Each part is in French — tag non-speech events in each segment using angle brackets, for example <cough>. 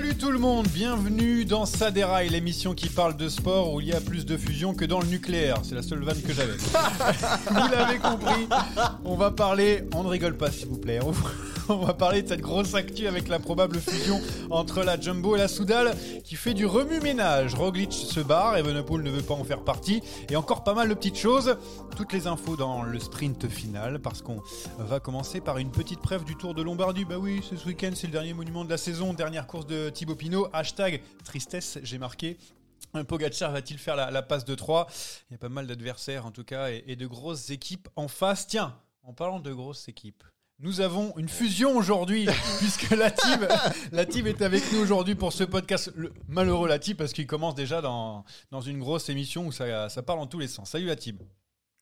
Salut tout le monde, bienvenue dans Saderail, l'émission qui parle de sport où il y a plus de fusion que dans le nucléaire. C'est la seule vanne que j'avais. <laughs> vous l'avez compris, on va parler, on ne rigole pas s'il vous plaît, on, <laughs> on va parler de cette grosse actu avec la probable fusion entre la Jumbo et la Soudal qui fait du remue-ménage. Roglic se barre, Evenepoel ne veut pas en faire partie et encore pas mal de petites choses. Toutes les infos dans le sprint final parce qu'on va commencer par une petite preuve du Tour de Lombardie. Bah oui, ce week-end, c'est le dernier monument de la saison, dernière course de Thibaut Pinot. Hashtag tristesse, j'ai marqué. Un Pogacar va-t-il faire la, passe de 3 Il y a pas mal d'adversaires en tout cas et de grosses équipes en face. Tiens, en parlant de grosses équipes, nous avons une fusion aujourd'hui, <laughs> puisque la team, la team est avec nous aujourd'hui pour ce podcast. Le malheureux la team, parce qu'il commence déjà dans, dans une grosse émission où ça, ça parle en tous les sens. Salut la team.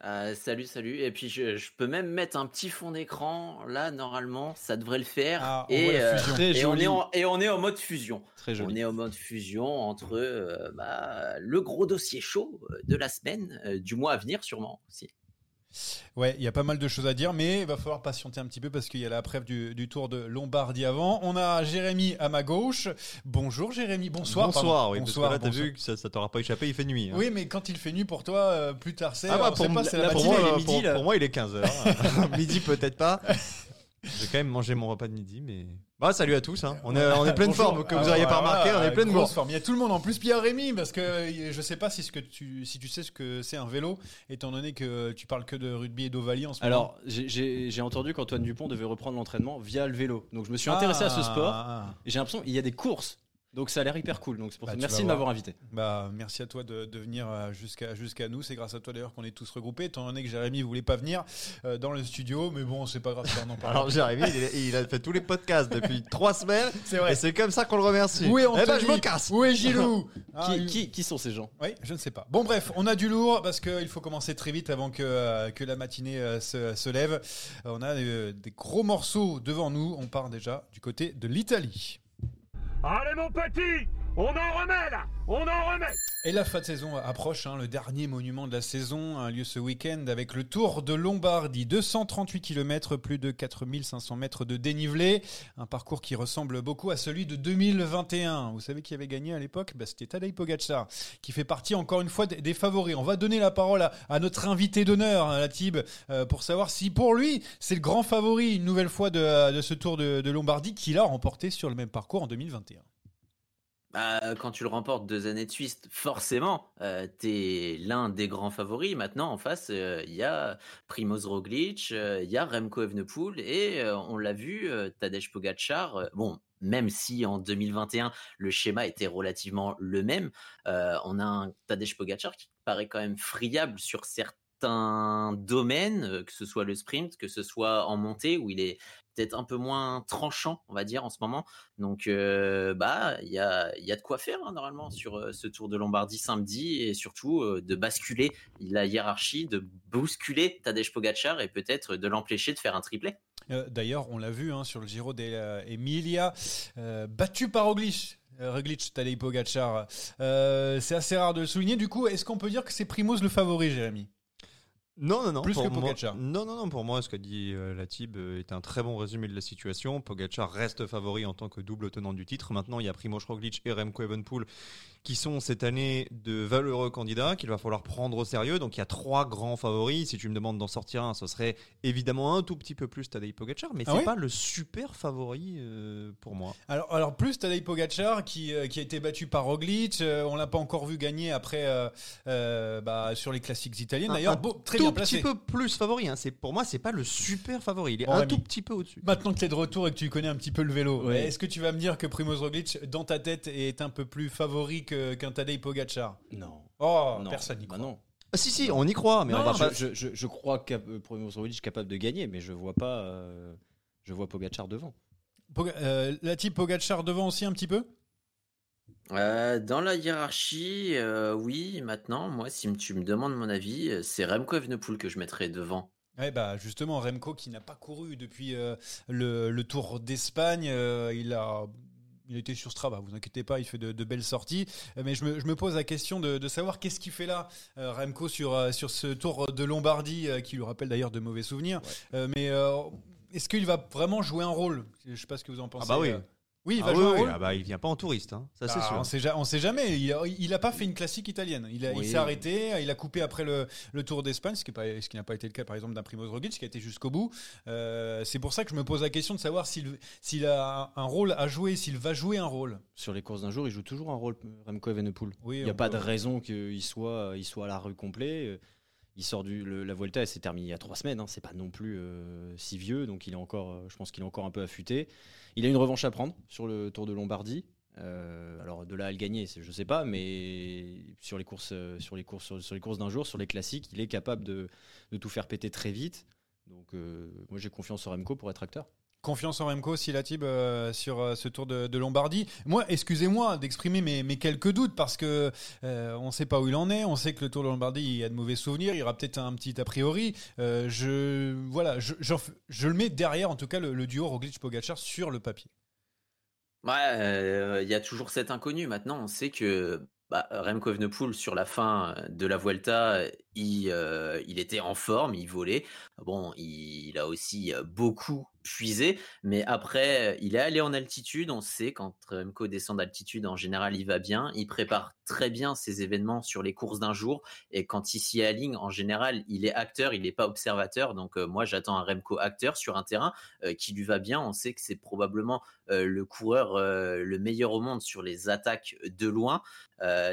Euh, salut, salut. Et puis je, je peux même mettre un petit fond d'écran. Là, normalement, ça devrait le faire. Ah, on et, euh, et on est en, et on est en mode fusion. Très On joli. est en mode fusion entre euh, bah, le gros dossier chaud de la semaine, euh, du mois à venir sûrement aussi. Ouais, il y a pas mal de choses à dire, mais il va falloir patienter un petit peu parce qu'il y a la preuve du, du Tour de Lombardie avant. On a Jérémy à ma gauche. Bonjour Jérémy, bonsoir. Bonsoir, oui, bonsoir, parce que là, t'as vu que ça, ça t'aura pas échappé, il fait nuit. hein. Oui, mais quand il fait nuit pour toi, euh, plus tard c'est. Ah bah, pour, pas, là, la pour matinée, moi, il est euh, midi, pour- là. pour moi, il est 15h. <laughs> <laughs> midi, peut-être pas. J'ai quand même mangé mon repas de midi, mais. Bah, salut à tous. hein. On est, on est pleine Bonjour. forme, que vous Ah, n'auriez pas voilà, remarqué, on est pleine grosse forme. Il y a tout le monde en plus. Pierre Rémy, parce que euh, je sais pas si, ce que tu, si tu sais ce que c'est un vélo, étant donné que tu parles que de rugby et d'ovalie en ce moment. Alors, j'ai- entendu qu'Antoine Dupont devait reprendre l'entraînement via le vélo. Donc, je me suis intéressé à ce sport. Ah, Et j'ai l'impression qu'il y a des courses. Donc, ça a l'air hyper cool. Donc, c'est pour Bah, ça. Merci de voir. m'avoir invité. Bah, merci à toi de, de venir euh, jusqu'à jusqu'à nous. C'est grâce à toi d'ailleurs qu'on est tous regroupés, étant donné que Jérémy voulait pas venir euh, dans le studio. Mais bon, c'est pas grave, ça, on en parle. <laughs> Alors, Jérémy, il, a fait tous les podcasts depuis <laughs> trois semaines. c'est vrai. Et c'est comme ça qu'on le remercie. Où est Eh ben, je me casse. Où est Gilou <laughs> Ah, Qui, qui, qui sont ces gens? Oui, je ne sais pas. Bon, bref, on a du lourd parce qu'il faut commencer très vite avant que, euh, que la matinée euh, se, se lève. On a euh, des gros morceaux devant nous. On part déjà du côté de l'Italie. Allez mon petit, on en remet là, on en remet. Et la fin de saison approche, hein, le dernier monument de la saison a lieu ce week-end avec le Tour de Lombardie. 238 km, plus de 4500 mètres de dénivelé. Un parcours qui ressemble beaucoup à celui de 2021. Vous savez qui avait gagné à l'époque? Bah, C'était Tadej Pogacar, qui fait partie encore une fois des, favoris. On va donner la parole à, notre invité d'honneur, hein, la Tib, euh, pour savoir si pour lui, c'est le grand favori une nouvelle fois de, de ce Tour de, de Lombardie qu'il a remporté sur le même parcours en 2021. Bah, quand tu le remportes deux années de suite, forcément, euh, t'es l'un des grands favoris. Maintenant, en face, euh, il y a Primoz Roglic, euh, il y a Remco Evenepoel et euh, on l'a vu, euh, Tadej Pogacar. euh, bon, même si en 2021 le schéma était relativement le même, euh, on a un Tadej Pogacar qui paraît quand même friable sur certains domaines, euh, que ce soit le sprint, que ce soit en montée, où il est peut-être un peu moins tranchant, on va dire, en ce moment. Donc, euh, bah, il y a, y a de quoi faire, hein, normalement, sur euh, ce Tour de Lombardie samedi, et surtout euh, de basculer la hiérarchie, de bousculer Tadej Pogacar et peut-être de l'empêcher de faire un triplé. D'ailleurs, on l'a vu hein, sur le Giro d'Emilia, battu par Roglic. Roglic, Tadej Pogacar. C'est assez rare de le souligner. Du coup, est-ce qu'on peut dire que c'est Primoz le favori, Jérémy? Non, non, non. Plus pour que moi-. Non, non, non. Pour moi, ce qu'a dit euh, Latib euh, est un très bon résumé de la situation. Pogacar reste favori en tant que double tenant du titre. Maintenant, il y a Primoz Roglic et Remco Evenepoel qui sont cette année de valeureux candidats qu'il va falloir prendre au sérieux. Donc, il y a trois grands favoris. Si tu me demandes d'en sortir un, ce serait évidemment un tout petit peu plus Tadej Pogacar, mais Ah c'est oui pas le super favori euh, pour moi. alors, alors, plus Tadej Pogacar qui, euh, qui a été battu par Roglic. Euh, on l'a pas encore vu gagner après euh, bah, sur les classiques italiennes. D'ailleurs, un beau- très tout bien petit peu plus favori. Hein. C'est pour moi, c'est pas le super favori. Il est Bon, un Rémi. tout petit peu au-dessus. Maintenant que tu es de retour et que tu connais un petit peu le vélo, Ouais. est-ce que tu vas me dire que Primoz Roglic, dans ta tête, est un peu plus favori que- qu'un Tadej Pogacar Non. Oh, non. personne n'y Bah croit. non. Ah, si, si, on y croit, mais Non, on va je, pas. je, je, je crois que Primoz Roglic est capable de gagner, mais je vois pas. euh, je vois Pogacar devant. Poga- euh, la type Pogacar devant aussi un petit peu? Euh, dans la hiérarchie, euh, oui, maintenant, moi, si tu me demandes mon avis, euh, c'est Remco Evenepoel que je mettrais devant. Ouais, bah justement, Remco qui n'a pas couru depuis euh, le, le Tour d'Espagne, euh, il a. Il était sur Strava, vous inquiétez pas, il fait de, de belles sorties. Euh, Mais je me, je me pose la question de, de savoir qu'est-ce qu'il fait là, euh, Remco, sur, euh, sur ce tour de Lombardie, euh, qui lui rappelle d'ailleurs de mauvais souvenirs. Mais est-ce qu'il va vraiment jouer un rôle? Je sais pas ce que vous en pensez. Ah bah oui. Oui, il Ah va oui, jouer un oui, rôle. ah bah, il vient pas en touriste, hein. ça c'est Ah, sûr. On sait, on sait jamais. Il a, il a pas fait une classique italienne. Il, a- il Oui. s'est arrêté. Il a coupé après le, le Tour d'Espagne, ce qui n'a pas été le cas par exemple d'un Primoz Roglic qui a été jusqu'au bout. Euh, c'est pour ça que je me pose la question de savoir s'il a un rôle à jouer, s'il va jouer un rôle. Sur les courses d'un jour, il joue toujours un rôle, Remco Evenepoel. Oui, Il n'y a pas peut- de raison qu'il soit, il soit à la rue complet. Il sort du la Vuelta, elle s'est terminée il y a trois semaines. Hein. C'est pas non plus euh, si vieux, donc il est encore, euh, je pense qu'il est encore un peu affûté. Il a une revanche à prendre sur le Tour de Lombardie. Euh, alors de là à le gagner, je sais pas, mais sur les courses, sur les courses, d'un jour, sur les classiques, il est capable de, de tout faire péter très vite. Donc moi j'ai confiance en Remco pour être acteur. Confiance en Remco, Silatib, euh, sur euh, ce tour de, Lombardie. Moi, excusez-moi d'exprimer mes, quelques doutes parce que euh, on ne sait pas où il en est. On sait que le tour de Lombardie, il y a de mauvais souvenirs. Il y aura peut-être un petit a priori. Euh, je voilà, je, le mets derrière, en tout cas, le, duo Roglic-Pogacar sur le papier. Ouais, il y a toujours cet inconnu. Maintenant, on sait que bah, Remco Evenepoel, sur la fin de la Vuelta, il, était en forme, il volait. Bon, il, il a aussi beaucoup puisé, mais après, il est allé en altitude. On sait quand Remco descend d'altitude, en général, il va bien. Il prépare très bien ses événements sur les courses d'un jour. Et quand il s'y aligne, en général, il est acteur, il n'est pas observateur. Donc, euh, moi, j'attends un Remco acteur sur un terrain euh, qui lui va bien. On sait que c'est probablement euh, le coureur le meilleur au monde sur les attaques de loin.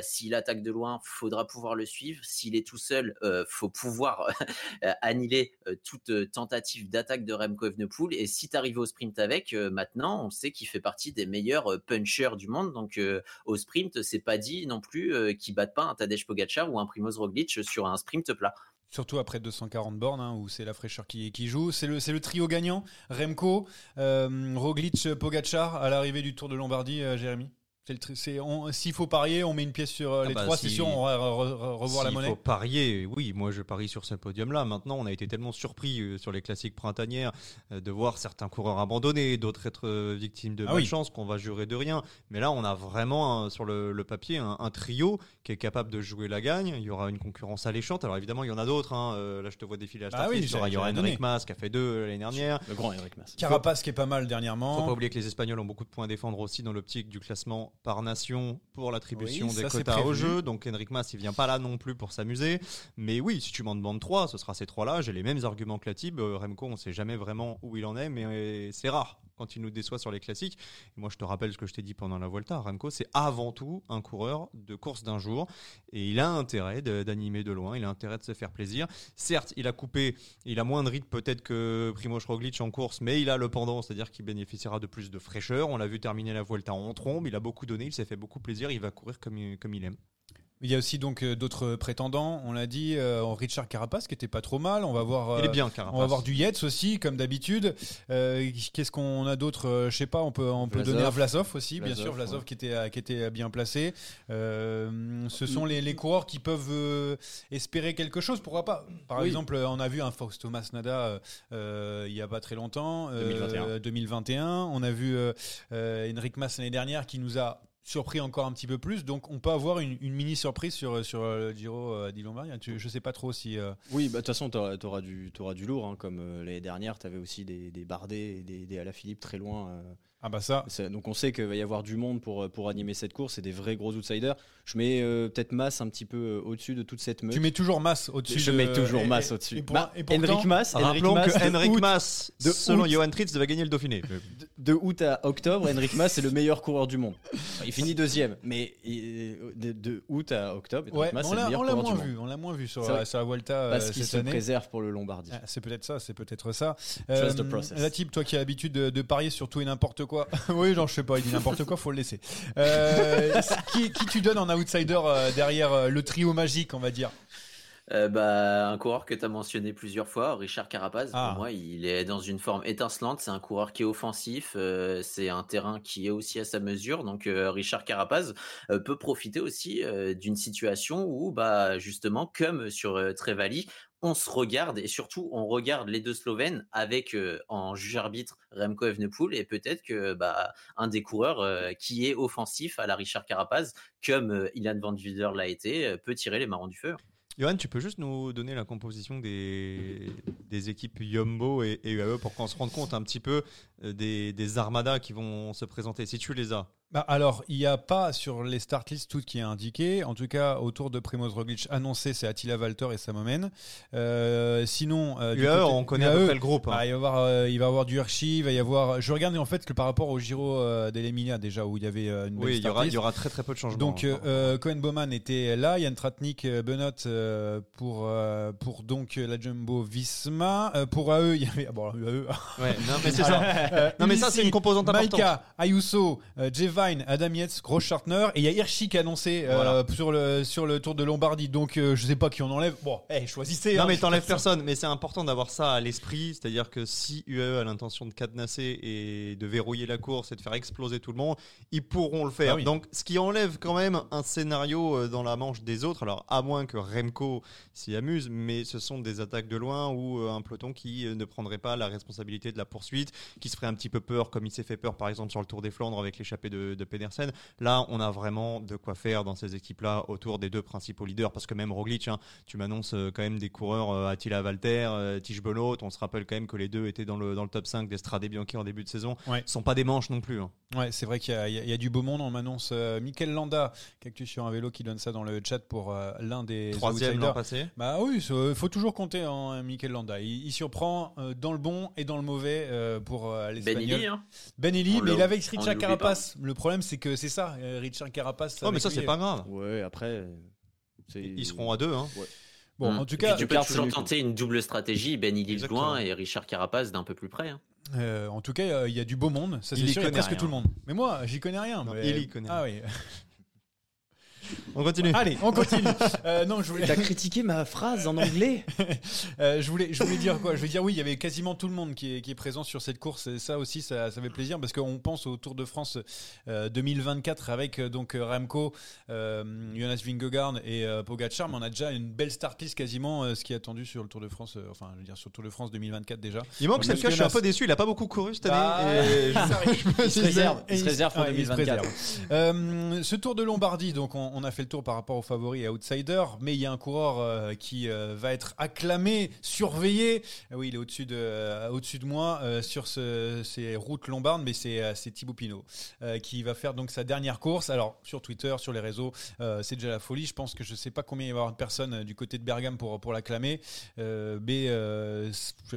S'il attaque de loin, faudra pouvoir le suivre. S'il est tout seul, faut pouvoir <laughs> annihiler toute tentative d'attaque de Remco Evenepoel. Si tu arrives au sprint avec, euh, maintenant, on sait qu'il fait partie des meilleurs euh, punchers du monde. Donc euh, au sprint, c'est pas dit non plus euh, qu'il batte pas un Tadej Pogacar ou un Primoz Roglic sur un sprint plat. Surtout après 240 bornes, hein, où c'est la fraîcheur qui, joue. C'est le, trio gagnant. Remco, Roglic, Pogacar à l'arrivée du Tour de Lombardie, Jérémy? S'il faut parier, on met une pièce sur euh, Ah les bah, trois. si- C'est sûr, on va re- re- revoir la S'il monnaie. faut parier, oui, moi je parie sur ce podium-là. Maintenant, on a été tellement surpris euh, sur les classiques printanières euh, de voir certains coureurs abandonnés, d'autres être victimes de Ah oui. malchance, qu'on va jurer de rien. Mais là, on a vraiment sur le, le papier un, un trio qui est capable de jouer la gagne. Il y aura une concurrence alléchante. Alors évidemment, il y en a d'autres. hein. Là, je te vois défiler à Ah oui, il y aura, Enric. Mas qui a fait deux l'année dernière. Le grand Eric Mas. Carapace qui est pas mal Faut dernièrement. pas oublier que les Espagnols ont beaucoup de points à défendre aussi dans l'optique du classement par nation pour l'attribution Oui, des quotas au jeu. Donc Henrik Mas, il vient pas là non plus pour s'amuser. Mais oui, si tu m'en demandes trois, ce sera ces trois-là. J'ai les mêmes arguments que la Tib. Euh, Remco, on sait jamais vraiment où il en est, mais c'est rare quand il nous déçoit sur les classiques. Et moi, je te rappelle ce que je t'ai dit pendant la Volta. Remco, c'est avant tout un coureur de course d'un jour. Et il a intérêt d'animer de loin. Il a intérêt de se faire plaisir. Certes, il a coupé, il a moins de rythme peut-être que Primoz Roglic en course, mais il a le pendant, c'est-à-dire qu'il bénéficiera de plus de fraîcheur. On l'a vu terminer la Vuelta en trombe. Il a beaucoup donné, il s'est fait beaucoup plaisir. Il va courir comme il aime. Il y a aussi donc euh, d'autres prétendants, on l'a dit, euh, Richard Carapace qui était pas trop mal. On va voir. Il est euh, bien, Carapace. On va voir du Yates aussi, comme d'habitude. Euh, Qu'est-ce qu'on a d'autre Je sais pas. On peut on peut Vlasov. donner à Vlasov aussi, bien Vlasov, sûr. Vlasov ouais. qui était qui était bien placé. Euh, ce sont les, les coureurs qui peuvent euh, espérer quelque chose. Pourquoi pas? Par Oui. exemple, on a vu un Fausto Masnada euh, euh, il y a pas très longtemps, euh, 2021. 2021. On a vu euh, euh, Enric Mas l'année dernière qui nous a surpris encore un petit peu plus. Donc on peut avoir une, mini surprise sur sur euh, le Giro euh, di Lombardia. Je sais pas trop si. euh, Oui, bah, de toute façon, tu auras, du, t'auras du lourd. hein, comme l'année dernière, tu avais aussi des, des Bardet et des, des Alaphilippe très loin. Ah bah ça. Donc on sait qu'il va y avoir du monde pour, pour animer cette course et des vrais gros outsiders. Je mets euh, peut-être Mass un petit peu euh, au-dessus de toute cette meute. Tu mets toujours Mass au-dessus. Je de- mets toujours et- Mass et- au-dessus. Bah, Henrik Mass, Henrik Rappelons Mass, que Henrik août- Mas, de selon Johan Tritz, devait gagner le Dauphiné. de août à octobre, Henrik Mass est le meilleur coureur du monde. Il finit deuxième, mais il- de, de août à octobre, Henrik Ouais, Mas est le l'a meilleur on coureur moins du monde. vu. On l'a moins vu sur, la- Vuelta euh, Parce qu'il cette se année. préserve pour le Lombardie. Ah, C'est peut-être ça, c'est peut-être ça. La type, toi qui as l'habitude de, de parier sur tout et n'importe quoi. <laughs> oui, genre, je sais pas, il dit n'importe quoi, faut le laisser. Euh, qui, qui tu donnes en outsider euh, derrière euh, le trio magique, on va dire Euh, bah, un coureur que tu as mentionné plusieurs fois, Richard Carapaz. Ah. Pour moi, il est dans une forme étincelante. C'est un coureur qui est offensif. euh, c'est un terrain qui est aussi à sa mesure. Donc, euh, Richard Carapaz peut profiter aussi d'une situation où, bah, justement, comme sur Trevali, on se regarde et surtout on regarde les deux Slovènes avec euh, en juge arbitre Remco Evenepoel et peut-être que bah, un des coureurs euh, qui est offensif à la Richard Carapaz comme euh, Ilan Van Wilder l'a été peut tirer les marrons du feu. Johan, tu peux juste nous donner la composition des, des équipes Yumbo et, UAE pour qu'on se rende compte un petit peu des armadas qui vont se présenter, si tu les as. Bah, alors, il n'y a pas sur les start lists tout qui est indiqué. En tout cas, autour de Primoz Roglic annoncé, c'est Attila Valter et Sam Omen. Euh, sinon, euh, UAE, côté- on connaît à peu UAE, près le groupe. hein. Ah, il, va y avoir, euh, il va y avoir du Hirschi, il va y avoir. Je regarde en fait que par rapport au Giro d'Eleminia déjà où il y avait une belle oui, il y, aura, il list. y aura très très peu de changements. Donc hein, Cohen Bowman était là, Yann Tratnik, euh, pour pour donc la Jumbo Visma, pour AE il y avait ah bon AE. Ouais, non, mais <laughs> c'est ça. Non, mais ça, c'est une composante importante. Maika, Ayuso, euh, Jevine, Adam Yates, Gross Schartner et il y a Hirschi qui a annoncé euh, Voilà. sur le sur le Tour de Lombardie. Donc euh, je sais pas qui on enlève. Bon, eh, choisissez. Non hein. mais t'enlèves <laughs> personne, mais c'est important d'avoir ça à l'esprit, c'est-à-dire que si UAE a l'intention de cadenasser et de verrouiller la course et de faire exploser tout le monde, ils pourront le faire. Ah oui. Donc ce qui enlève quand même un scénario euh, dans la manche des autres, alors à moins que Remco s'y amuse, mais ce sont des attaques de loin ou euh, un peloton qui euh, ne prendrait pas la responsabilité de la poursuite, qui se ferait un petit peu peur comme il s'est fait peur par exemple sur le Tour des Flandres avec l'échappée de, de Pedersen. Là on a vraiment de quoi faire dans ces équipes-là autour des deux principaux leaders, parce que même Roglic, hein, tu m'annonces euh, quand même des coureurs euh, Attila Valter, euh, Tige Benoît. On se rappelle quand même que les deux étaient dans le, dans le top 5 d'Estrade et Bianchi en début de saison. Ouais. Ce sont pas des manches non plus. hein. Ouais, c'est vrai qu'il y, a- y y du beau monde. On m'annonce euh, Mikel Landa, cactus sur un vélo, qui donne ça dans le chat pour euh, l'un des Troisième l'an passé. Bah oui, il faut toujours compter en Mikel Landa. Il, il surprend euh, dans le bon et dans le mauvais euh, pour euh, Ben l'espagnol. Eli, hein. Ben mais il avait l'oublie Carapace. Le problème, c'est que c'est ça, euh, Richard Carapace. Oh, mais ça, c'est pas grave. Ouais, après. Ils seront à deux. Hein. Bon, Mm. en tout cas, tu peux toujours tenter une double stratégie, Ben Ili de loin et Richard Carapaz d'un peu plus près. hein. euh, en tout cas, euh, il y a du beau monde. Ça, c'est sûr. Il y a connaît presque rien. tout le monde. Mais moi, j'y connais rien. Non, mais- il y connaît Ah oui. On continue. Allez, on continue. Euh, non, je voulais. T'as critiqué ma phrase en anglais <laughs> Euh, je voulais, je voulais dire quoi? Je veux dire oui, il y avait quasiment tout le monde qui est, qui est présent sur cette course. Et ça aussi, ça, ça fait plaisir parce qu'on pense au Tour de France euh, 2024 avec euh, donc euh, Remco, euh, Jonas Vingegaard et euh, Pogacar. Mais on a déjà une belle start list quasiment, euh, ce qui est attendu sur le Tour de France. euh, enfin, je veux dire sur le Tour de France 2024 déjà. Il manque Donc, cette je suis un peu déçu. Il a pas beaucoup couru cette année. Et <laughs> je- je Il se réserve. Il se réserve pour ah, il se 2024. préserve. Euh, ce Tour de Lombardie, donc on, on a fait le tour par rapport aux favoris et outsiders, mais il y a un coureur euh, qui euh, va être acclamé, surveillé. Ah Oui, il est au-dessus de, euh, moi euh, sur ce- ces routes lombardes, mais c'est, euh, Thibaut Pinot euh, qui va faire donc sa dernière course. Alors sur Twitter, sur les réseaux, euh, c'est déjà la folie. Je pense que je sais pas combien il va y avoir de personnes euh, du côté de Bergame pour l'acclamer, euh, mais euh,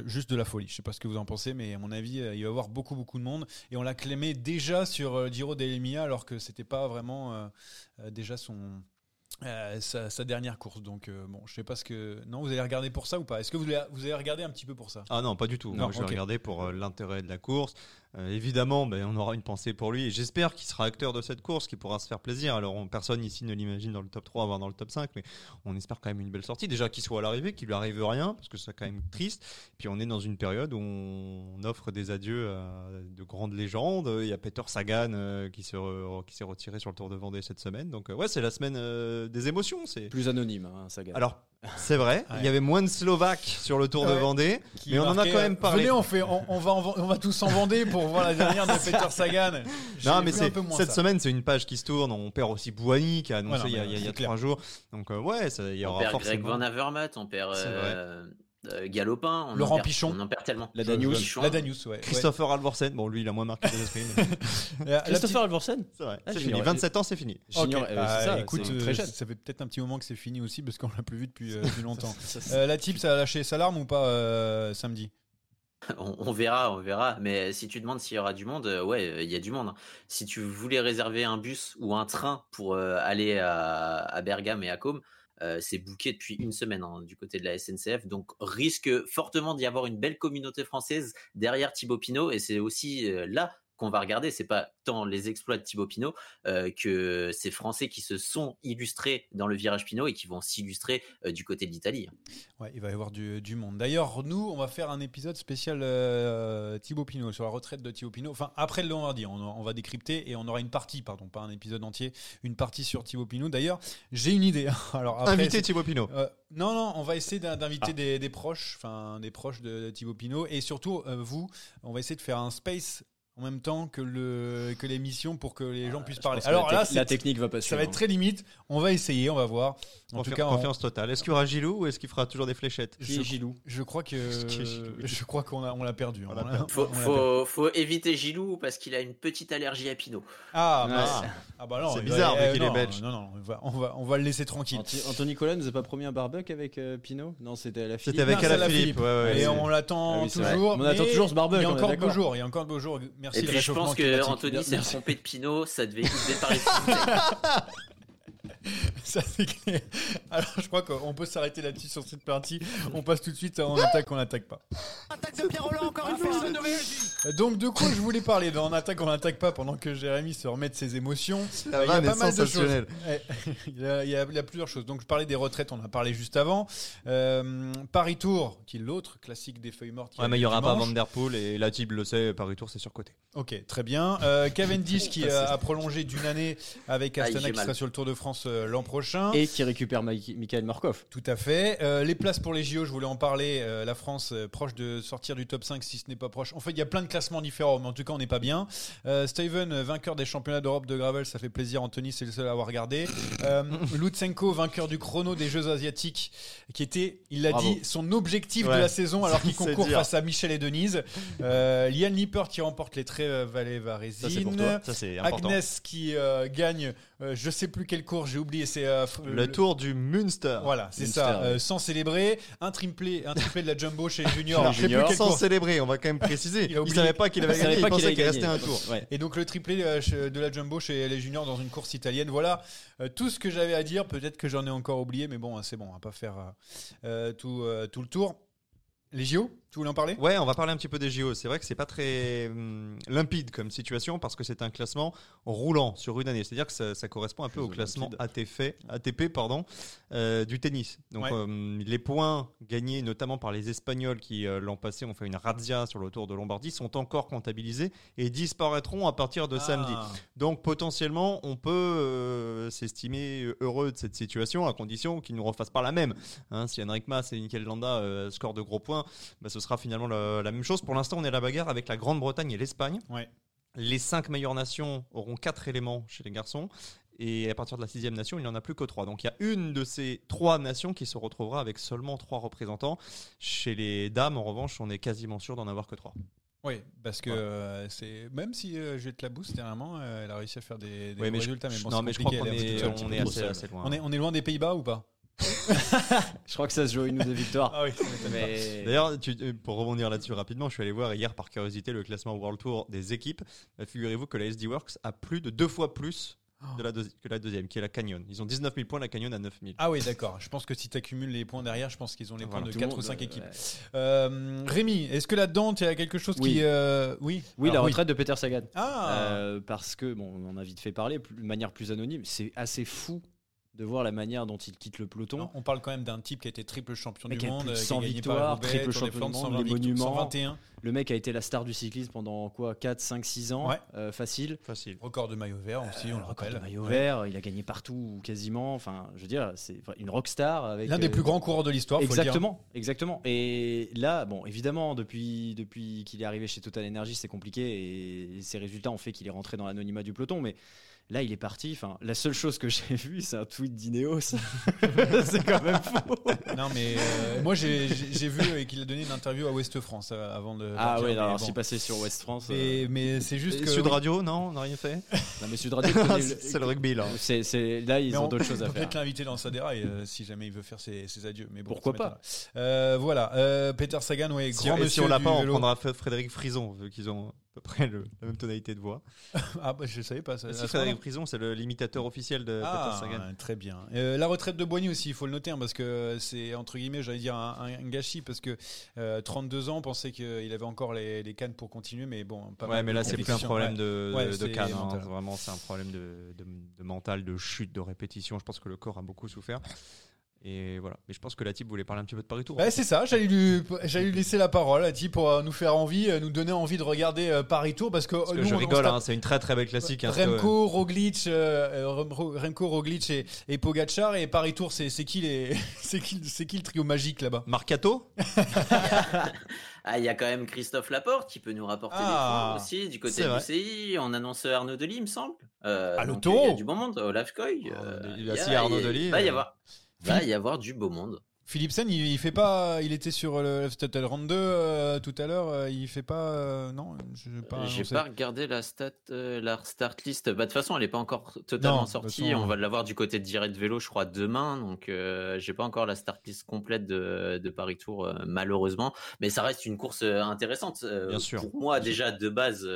juste de la folie. Je sais pas ce que vous en pensez, mais à mon avis, euh, il va y avoir beaucoup beaucoup de monde et on l'acclamait déjà sur euh, Giro dell'Emilia alors que c'était pas vraiment euh, euh, déjà son euh, sa, sa dernière course. Donc euh, bon, je sais pas ce que non, vous allez regarder pour ça ou pas? Est-ce que vous allez, vous allez regarder un petit peu pour ça? Ah non, pas du tout. Non, Moi, je vais regarder pour euh, l'intérêt de la course. Euh, évidemment, ben, on aura une pensée pour lui et j'espère qu'il sera acteur de cette course, qu'il pourra se faire plaisir. Alors, on- personne ici ne l'imagine dans le top 3, voire dans le top 5, mais on espère quand même une belle sortie. Déjà qu'il soit à l'arrivée, qu'il lui arrive rien, parce que c'est quand même triste. Puis on est dans une période où on offre des adieux à de grandes légendes. Il y a Peter Sagan euh, qui, se re- qui s'est retiré sur le Tour de Vendée cette semaine. Donc, euh, ouais, c'est la semaine euh, des émotions. C'est Plus anonyme, hein, Sagan. alors, c'est vrai, <laughs> Ouais. il y avait moins de Slovaques sur le Tour de. Vendée, Qui mais on en a quand même parlé. Venez, on, fait, on, on va, en- on va tous en Vendée pour voir la dernière de <laughs> Peter Sagan. Non, mais c'est cette ça. semaine, c'est une page qui se tourne. On perd aussi Boigny qui a annoncé Ouais, non, il y a, y y trois jours. Donc euh, ouais, ça- il y On aura perd Greg forcément. Van Avermaet, on perd euh, euh, Galopin, on Laurent en perd, Pichon. on en perd tellement. La Danius. La ouais. Christopher Alvorsen, bon lui il a moins marqué des esprits. mais Ouais. <laughs> La- la Christopher Alvorsen C'est vrai, Ah, c'est j'ignorais. fini. 27 ans, c'est fini. Euh, bah, c'est ça, écoute, c'est très jeune. ça fait peut-être un petit moment que c'est fini aussi parce qu'on l'a plus vu depuis, euh, <laughs> depuis longtemps. Euh, la type, ça a lâché sa larme ou pas samedi? On, verra, on verra. Mais si tu demandes s'il y aura du monde, euh, ouais, euh, il y a du monde. Si tu voulais réserver un bus ou un train pour euh, aller à, Bergame et à Côme, c'est booké depuis une semaine hein, du côté de la SNCF. Donc risque fortement d'y avoir une belle communauté française derrière Thibaut Pinot. Et c'est aussi là qu'on va regarder. C'est pas tant les exploits de Thibaut Pinot euh, que ces Français qui se sont illustrés dans le virage Pinot et qui vont s'illustrer euh, du côté de l'Italie. Ouais, il va y avoir du, du monde. D'ailleurs, nous, on va faire un épisode spécial euh, Thibaut Pinot sur la retraite de Thibaut Pinot. Enfin, après le Lombardie, on, on va décrypter et on aura une partie, pardon, pas un épisode entier, une partie sur Thibaut Pinot. D'ailleurs, j'ai une idée. Alors, après, Invité c'est- Thibaut Pinot. Euh, non, non, on va essayer d'in- d'inviter des, des proches, enfin des proches de Thibaut Pinot, et surtout euh, vous, on va essayer de faire un space en même temps que le que l'émission pour que les gens puissent Je parler. Alors la, là, la technique va pas ça va être très limite. On va essayer, on va voir. En tout cas, on- confiance totale. Est-ce qu'il y aura Gilou ou est-ce qu'il fera toujours des fléchettes Qui est Gilou? je crois que <laughs> je crois qu'on a on l'a perdu. On On perdu. Faut, on éviter Gilou parce qu'il a une petite allergie à Pinot. Ah, Ouais. bah, ah bah non, C'est bizarre, euh, qu'il est non, belge. Non, non, on va, on va, on va le laisser tranquille. Anthony Colin nous a pas promis un barbecue avec euh, Pinot? Non, c'était à la C'était Philippe. avec Non, c'est Alaphilippe. la Ouais, ouais, et on l'attend Ah toujours. On attend toujours ce barbecue, Il y a on encore d'accord. jours. Il y a encore de beaux jours. Merci Et puis je pense que. Anthony s'est trompé <laughs> de Pinot, ça devait, parler de <laughs> <laughs> Ça c'est clair. Alors je crois qu'on peut s'arrêter là-dessus sur cette partie. On passe tout de suite en attaque, on n'attaque pas. Euh, Donc de quoi je voulais parler? Dans attaque, on n'attaque pas pendant que Jérémy se remet de ses émotions. La Euh, il y a pas mal de choses. <laughs> il, y a, il y a- il y a plusieurs choses. Donc je parlais des retraites, on en a parlé juste avant. Euh, Paris Tour, qui est l'autre classique des feuilles mortes. Ouais, mais il y aura pas. Van Der Poel et la type le sait, Paris Tour c'est surcoté. Ok, très bien. Euh, Cavendish <laughs> qui a prolongé d'une année avec Ah, Astana qui sera sur le Tour de France euh, l'an prochain. Et qui récupère Mike- Michael Markov. Tout à fait. Euh, les places pour les JO, je voulais en parler. Euh, la France euh, proche de sortir du top 5 si ce n'est pas proche. En fait, il y a plein de classements différents, mais en tout cas, on n'est pas bien. Steven, vainqueur des championnats d'Europe de gravel, ça fait plaisir. Anthony, c'est le seul à avoir regardé. <laughs> Lutsenko, vainqueur du chrono des Jeux asiatiques, qui était, il l'a dit, son objectif de la saison alors qu'il <laughs> concourt dire. face à Michel et Denise. Liane Lippert qui remporte les traits Valais Ça c'est pour toi. Varésine. Ça c'est important. Agnès qui gagne, euh, je sais plus quel cours, j'ai oublié, c'est euh, Le Tour du Münster. voilà, c'est Munster, ça. Euh, sans célébrer, un triplé, un triplé de la jumbo chez <laughs> les juniors. Alors, je sais plus junior, quel Sans cours. célébrer, on va quand même <laughs> préciser. Il a Il, savait pas qu'il avait gagné, il pensait restait un tour. Ouais. Et donc le triplé euh, de la jumbo chez les juniors dans une course italienne. Voilà euh, tout ce que j'avais à dire. Peut-être que j'en ai encore oublié, mais bon, c'est bon, on va pas faire tout, euh, tout le tour. Les JO, tu voulais en parler? Ouais, on va parler un petit peu des JO. C'est vrai que c'est pas très hum, limpide comme situation parce que c'est un classement roulant sur une année. C'est-à-dire que ça, ça correspond un peu au classement. ATP, ATP pardon, euh, du tennis. Donc Ouais. hum, les points gagnés notamment par les Espagnols qui euh, l'an passé ont fait une razzia sur le Tour de Lombardie sont encore comptabilisés et disparaîtront à partir de samedi. Ah. Donc potentiellement, on peut euh, s'estimer heureux de cette situation à condition qu'ils ne refassent pas la même. Hein, si Henrik Mas et Nickel Landa euh, scorent de gros points, bah, ce sera finalement la, la même chose. Pour l'instant, on est à la bagarre avec la Grande-Bretagne et l'Espagne. Ouais. Les cinq meilleures nations auront quatre éléments chez les garçons. Et à partir de la sixième nation, il n'y en a plus que trois. Donc il y a une de ces trois nations qui se retrouvera avec seulement trois représentants. Chez les dames, en revanche, on est quasiment sûr d'en avoir que trois. Oui, parce que Ouais. euh, c'est même si euh, Juliette Labousse dernièrement, euh, elle a réussi à faire des, des Ouais, mais je- résultats. Mais bon, non, mais je crois qu'on est on assez, assez loin. On est, on est loin des Pays-Bas ou pas? <laughs> Je crois que ça se joue une ou deux victoires. Ah oui. Mais... D'ailleurs, euh, pour rebondir là-dessus rapidement, je suis allé voir hier par curiosité le classement World Tour des équipes. Euh, Figurez-vous que la SD Works a plus de deux fois plus de la deuxi- que la deuxième, qui est la Canyon. Ils ont 19 000 points, la Canyon a 9 000. Ah oui, d'accord. Je pense que si tu accumules les points derrière, je pense qu'ils ont les points Voilà. de Tout le 4 ou monde, 5 euh, équipes. ouais. Euh, Rémi, est-ce que là-dedans, il y a quelque chose Oui. qui. euh, Oui, Oui, Alors, la retraite de Peter Sagan. Ah Euh, parce que, bon, on en a vite fait parler, de manière plus anonyme, c'est assez fou de voir la manière dont il quitte le peloton. Non, On parle quand même d'un type qui a été triple champion Mec du monde, plus de euh, qui a 100 gagné victoires, triple champion du monde, 120 les monuments. 121, Le mec a été la star du cyclisme pendant quoi 4, 5, 6 ans Ouais. euh, Facile. Facile. record de maillot vert aussi, on le Record de rappelle. maillot Ouais. vert, il a gagné partout quasiment. Enfin, je veux dire, c'est une rockstar avec L'un des euh, plus grands coureurs de l'histoire, faut le dire. Exactement, exactement. Et là, bon, évidemment, depuis, depuis qu'il est arrivé chez Total Energy, c'est compliqué et ses résultats ont fait qu'il est rentré dans l'anonymat du peloton. Mais là, il est parti. Enfin, la seule chose que j'ai vue, c'est un tweet d'Ineos. <laughs> c'est quand même fou. Non, mais euh, moi j'ai vu euh, qu'il a donné une interview à Ouest France euh, avant de. Ah mais alors bon. c'est passé sur West France. euh, Mais, c'est juste Et que. Sud oui. Radio, non, on n'a rien fait. Non, mais Sud Radio, <laughs> C'est le rugby là. c'est- c'est- là, ils Mais ont on- d'autres choses on à peut faire. peut-être l'inviter dans sa déraille euh, si jamais il veut faire ses, ses adieux. Mais bon, Pourquoi pas euh, Voilà, euh, Peter Sagan, ouais, Si, grand et si monsieur on l'a pas, on prendra Frédéric Frison, vu qu'ils ont peu près le- la même tonalité de voix. <laughs> Ah bah je savais pas ça. Si à ce Frédéric. Frison, c'est le l'imitateur officiel de Ah, Peter Sagan. très bien. Euh, la retraite de Boigny aussi, il faut le noter, hein, parce que c'est entre guillemets, j'allais dire un, un gâchis, parce que euh, 32 ans, on pensait qu'il avait encore les, les cannes pour continuer, mais bon, pas Ouais, mal mais là, c'est plus un problème Ouais. de, Ouais, de c'est canne. hein. Vraiment, c'est un problème de, de- de mental, de chute, de répétition. Je pense que le corps a beaucoup souffert. Et voilà. Mais je pense que la type voulait parler un petit peu de Paris-Tour. Ouais, c'est ça, j'allais lui, j'allais lui laisser la parole, à Ti, pour euh, nous faire envie, euh, nous donner envie de regarder euh, Paris Tour, parce que, Parce que nous, je rigole, hein, c'est une très très belle classique. hein, Remco, Roglic, euh, Remco, Roglic et, et Pogacar et Paris Tour, c'est c'est qui les, <laughs> c'est qui, c'est qui le trio magique là-bas? Marcato? <laughs> Ah, il y a quand même Christophe Laporte qui peut nous rapporter Ah, des points aussi du côté du. CI. On annonce Arnaud Delis, il me semble. Euh, Ah, le taureau. Il y a du bon monde. Olaf Koy. Oh, euh, il y a si Arnaud il Delis, Va y avoir, va y avoir du beau monde. Philipsen, il, il fait pas, il était sur le Total Round 2 euh, tout à l'heure, euh, il fait pas, euh, non, pas. Euh, J'ai annoncer. pas regardé la stat, euh, la start list. Bah, de toute façon, elle est pas encore totalement Non, sortie. façon, On euh. va l'avoir du côté de Direct Vélo, je crois, demain. Donc, euh, j'ai pas encore la start list complète de, de Paris Tour, euh, malheureusement. Mais ça reste une course euh, intéressante. Euh, Bien sûr. Pour moi, déjà de base.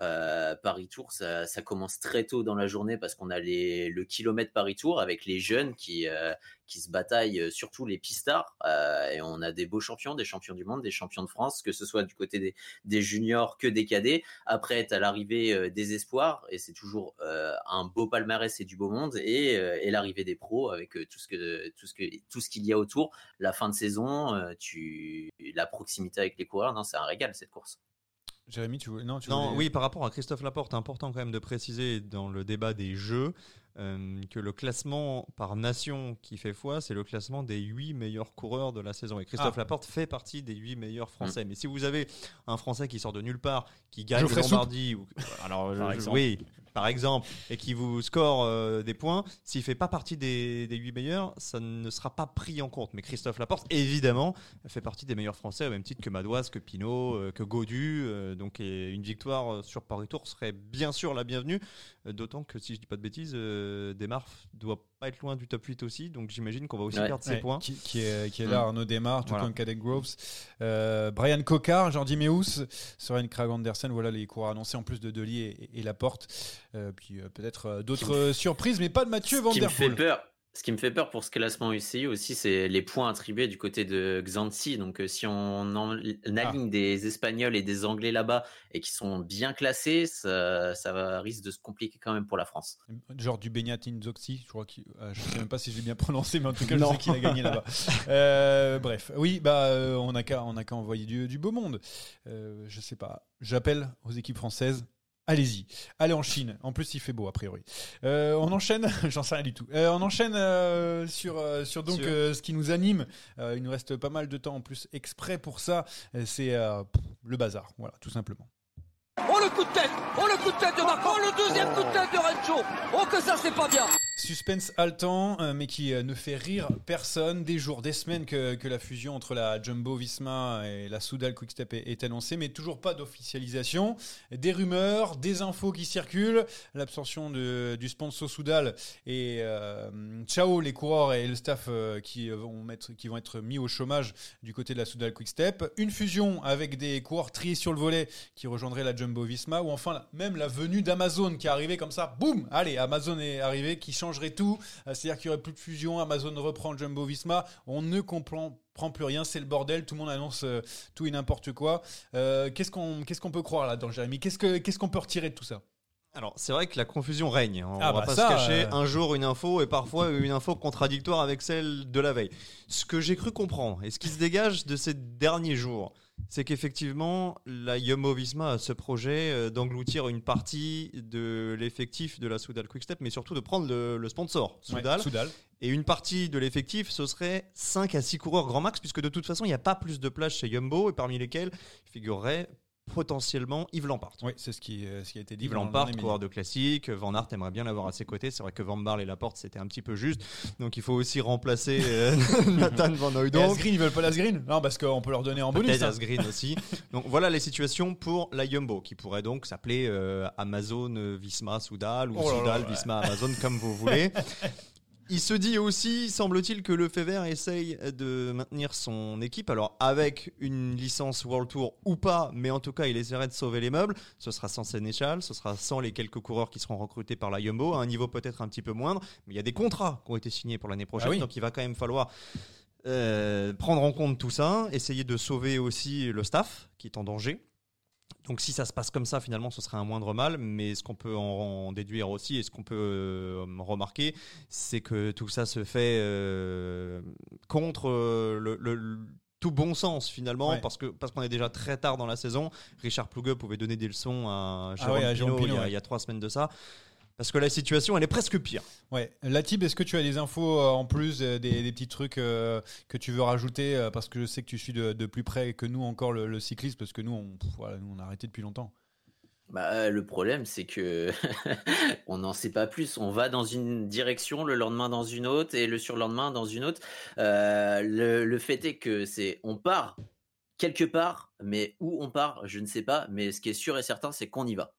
Euh, Paris Tour, ça, commence très tôt dans la journée parce qu'on a le kilomètre Paris Tour avec les jeunes qui, euh, qui se bataillent, surtout les pistards. Euh, et on a des beaux champions, des champions du monde, des champions de France, que ce soit du côté des, juniors que des cadets. Après, à l'arrivée euh, des espoirs, et c'est toujours un beau palmarès et du beau monde, et, l'arrivée des pros avec tout ce qu'il y a autour. La fin de saison, tu la proximité avec les coureurs, non, c'est un régal cette course. Jérémy, tu voulais, non, tu Non, voulais- oui, par rapport à Christophe Laporte, important quand même de préciser dans le débat des jeux euh, que le classement par nation qui fait foi, c'est le classement des 8 meilleurs coureurs de la saison. Et Christophe Ah. Laporte fait partie des 8 meilleurs Français. Mais si vous avez un Français qui sort de nulle part, qui gagne Geoffrey le. Lombardie, ou, alors je- oui, par exemple, et qui vous score euh, des points, s'il fait pas partie des, des 8 meilleurs, ça ne sera pas pris en compte. Mais Christophe Laporte, évidemment, fait partie des meilleurs Français au même titre que Madoise, que Pinot, euh, que Godu. euh, donc une victoire euh, sur Paris Tour serait bien sûr la bienvenue. euh, D'autant que si je dis pas de bêtises, Desmarres doit pas être loin du top 8 aussi. Donc j'imagine qu'on va aussi Ouais. perdre ses Ouais, points. Qui, qui est, qui est là, Mm. Arnaud Desmar, tout Voilà. comme Cadet Groves, euh, Brian Cocard, Jordi Meus, Soren Krag Andersen, voilà les coureurs annoncés en plus de Deli et, et Laporte. Euh, puis euh, peut-être d'autres surprises, mais pas de Mathieu Van qui Der me fait Poel. peur. Ce qui me fait peur pour ce classement UCI aussi, c'est les points attribués du côté de Xanthi. Donc, euh, si on en- on aligne des Espagnols et des Anglais là-bas et qui sont bien classés, ça, ça va, risque de se compliquer quand même pour la France. Genre du Benyat Inzoxi, je crois qu'il, euh, je sais même pas si j'ai bien prononcé, mais en tout cas, je Non. sais qu'il a gagné là-bas. <laughs> Euh, bref, oui, bah, euh, on n'a qu'à, on a qu'à envoyer du, du beau monde. Euh, je sais pas. J'appelle aux équipes françaises. Allez-y, allez en Chine. En plus, il fait beau a priori. Euh, on enchaîne, <laughs> j'en sais rien du tout. Euh, on enchaîne euh, sur sur donc Sur- euh, ce qui nous anime. Euh, il nous reste pas mal de temps en plus exprès pour ça. C'est euh, le bazar, voilà, tout simplement. Oh le coup de tête Oh le coup de tête de Marco Oh le deuxième coup de tête de Rencho Oh que ça c'est pas bien Suspense haletant, euh, mais qui euh, ne fait rire personne. Des jours, des semaines que, que la fusion entre la Jumbo Visma et la Soudal Quickstep est, est annoncée, mais toujours pas d'officialisation. Des rumeurs, des infos qui circulent, l'absorption du sponsor Soudal et euh, ciao les coureurs et le staff qui, vont être mis au chômage du côté de la Soudal Quickstep. Une fusion avec des coureurs triés sur le volet qui rejoindraient la Jumbo Visma ou enfin même la venue d'Amazon qui est arrivée comme ça, boum, allez, Amazon est arrivé, qui changerait tout. Euh, C'est-à-dire qu'il y aurait plus de fusion, Amazon reprend Jumbo Visma, on ne comprend prend plus rien, c'est le bordel, tout le monde annonce euh, tout et n'importe quoi. Euh, qu'est-ce qu'on qu'est-ce qu'on peut croire là-dedans, Jérémy? Qu'est-ce que qu'est-ce qu'on peut retirer de tout ça? Alors, c'est vrai que la confusion règne. On Ah va bah pas ça, se cacher. euh. Un jour, une info et parfois une info contradictoire avec celle de la veille. Ce que j'ai cru comprendre et ce qui se dégage de ces derniers jours, c'est qu'effectivement, la Jumbo Visma a ce projet euh, d'engloutir une partie de l'effectif de la Soudal Quickstep, mais surtout de prendre le, le sponsor Soudal. Ouais, Soudal. Et une partie de l'effectif, ce serait 5 à 6 coureurs grand max, puisque de toute façon, il n'y a pas plus de plages chez Jumbo, et parmi lesquels figurerait potentiellement Yves Lampard. Oui, c'est ce qui, euh, ce qui a été dit. Yves Lampard, coureur de classique. Van Aert aimerait bien l'avoir à ses côtés. C'est vrai que Van Barle et Laporte, c'était un petit peu juste. Donc il faut aussi remplacer euh, <laughs> Nathan Van Hooydonk. Asgreen, ils veulent pas l'Asgreen? Non, parce qu'on peut leur donner en bonus. Peut-être hein. Asgreen <laughs> aussi. Donc voilà les situations pour la Jumbo, qui pourrait donc s'appeler euh, Amazon euh, Visma Soudal ou Oh là là, Soudal ouais. Visma Amazon, comme vous voulez. <laughs> Il se dit aussi, semble-t-il, que le Fever essaye de maintenir son équipe. Alors, avec une licence World Tour ou pas, mais en tout cas, il essaierait de sauver les meubles. Ce sera sans Sénéchal, ce sera sans les quelques coureurs qui seront recrutés par la Jumbo, à un niveau peut-être un petit peu moindre. Mais il y a des contrats qui ont été signés pour l'année prochaine, Ah oui. donc il va quand même falloir euh, prendre en compte tout ça, essayer de sauver aussi le staff qui est en danger. Donc si ça se passe comme ça, finalement, ce serait un moindre mal. Mais ce qu'on peut en, en déduire aussi et ce qu'on peut euh, remarquer, c'est que tout ça se fait euh, contre euh, le, tout bon sens finalement, Ouais. parce que parce qu'on est déjà très tard dans la saison. Richard Plougue pouvait donner des leçons à Ah Jérôme, ouais, à Jérôme Pinault il, y Pinault, a, ouais. il y a trois semaines de ça. Parce que la situation, elle est presque pire. Ouais. Latib, est-ce que tu as des infos euh, en plus, euh, des, des petits trucs euh, que tu veux rajouter Parce que je sais que tu suis de, de plus près que nous encore le, le cyclisme, parce que nous, on, pff, voilà, nous, on a arrêté depuis longtemps. Bah, le problème, c'est que <laughs> on n'en sait pas plus. On va dans une direction, le lendemain dans une autre, et le surlendemain dans une autre. Euh, le, le fait est que c'est, on part quelque part, mais où on part, je ne sais pas. Mais ce qui est sûr et certain, c'est qu'on y va.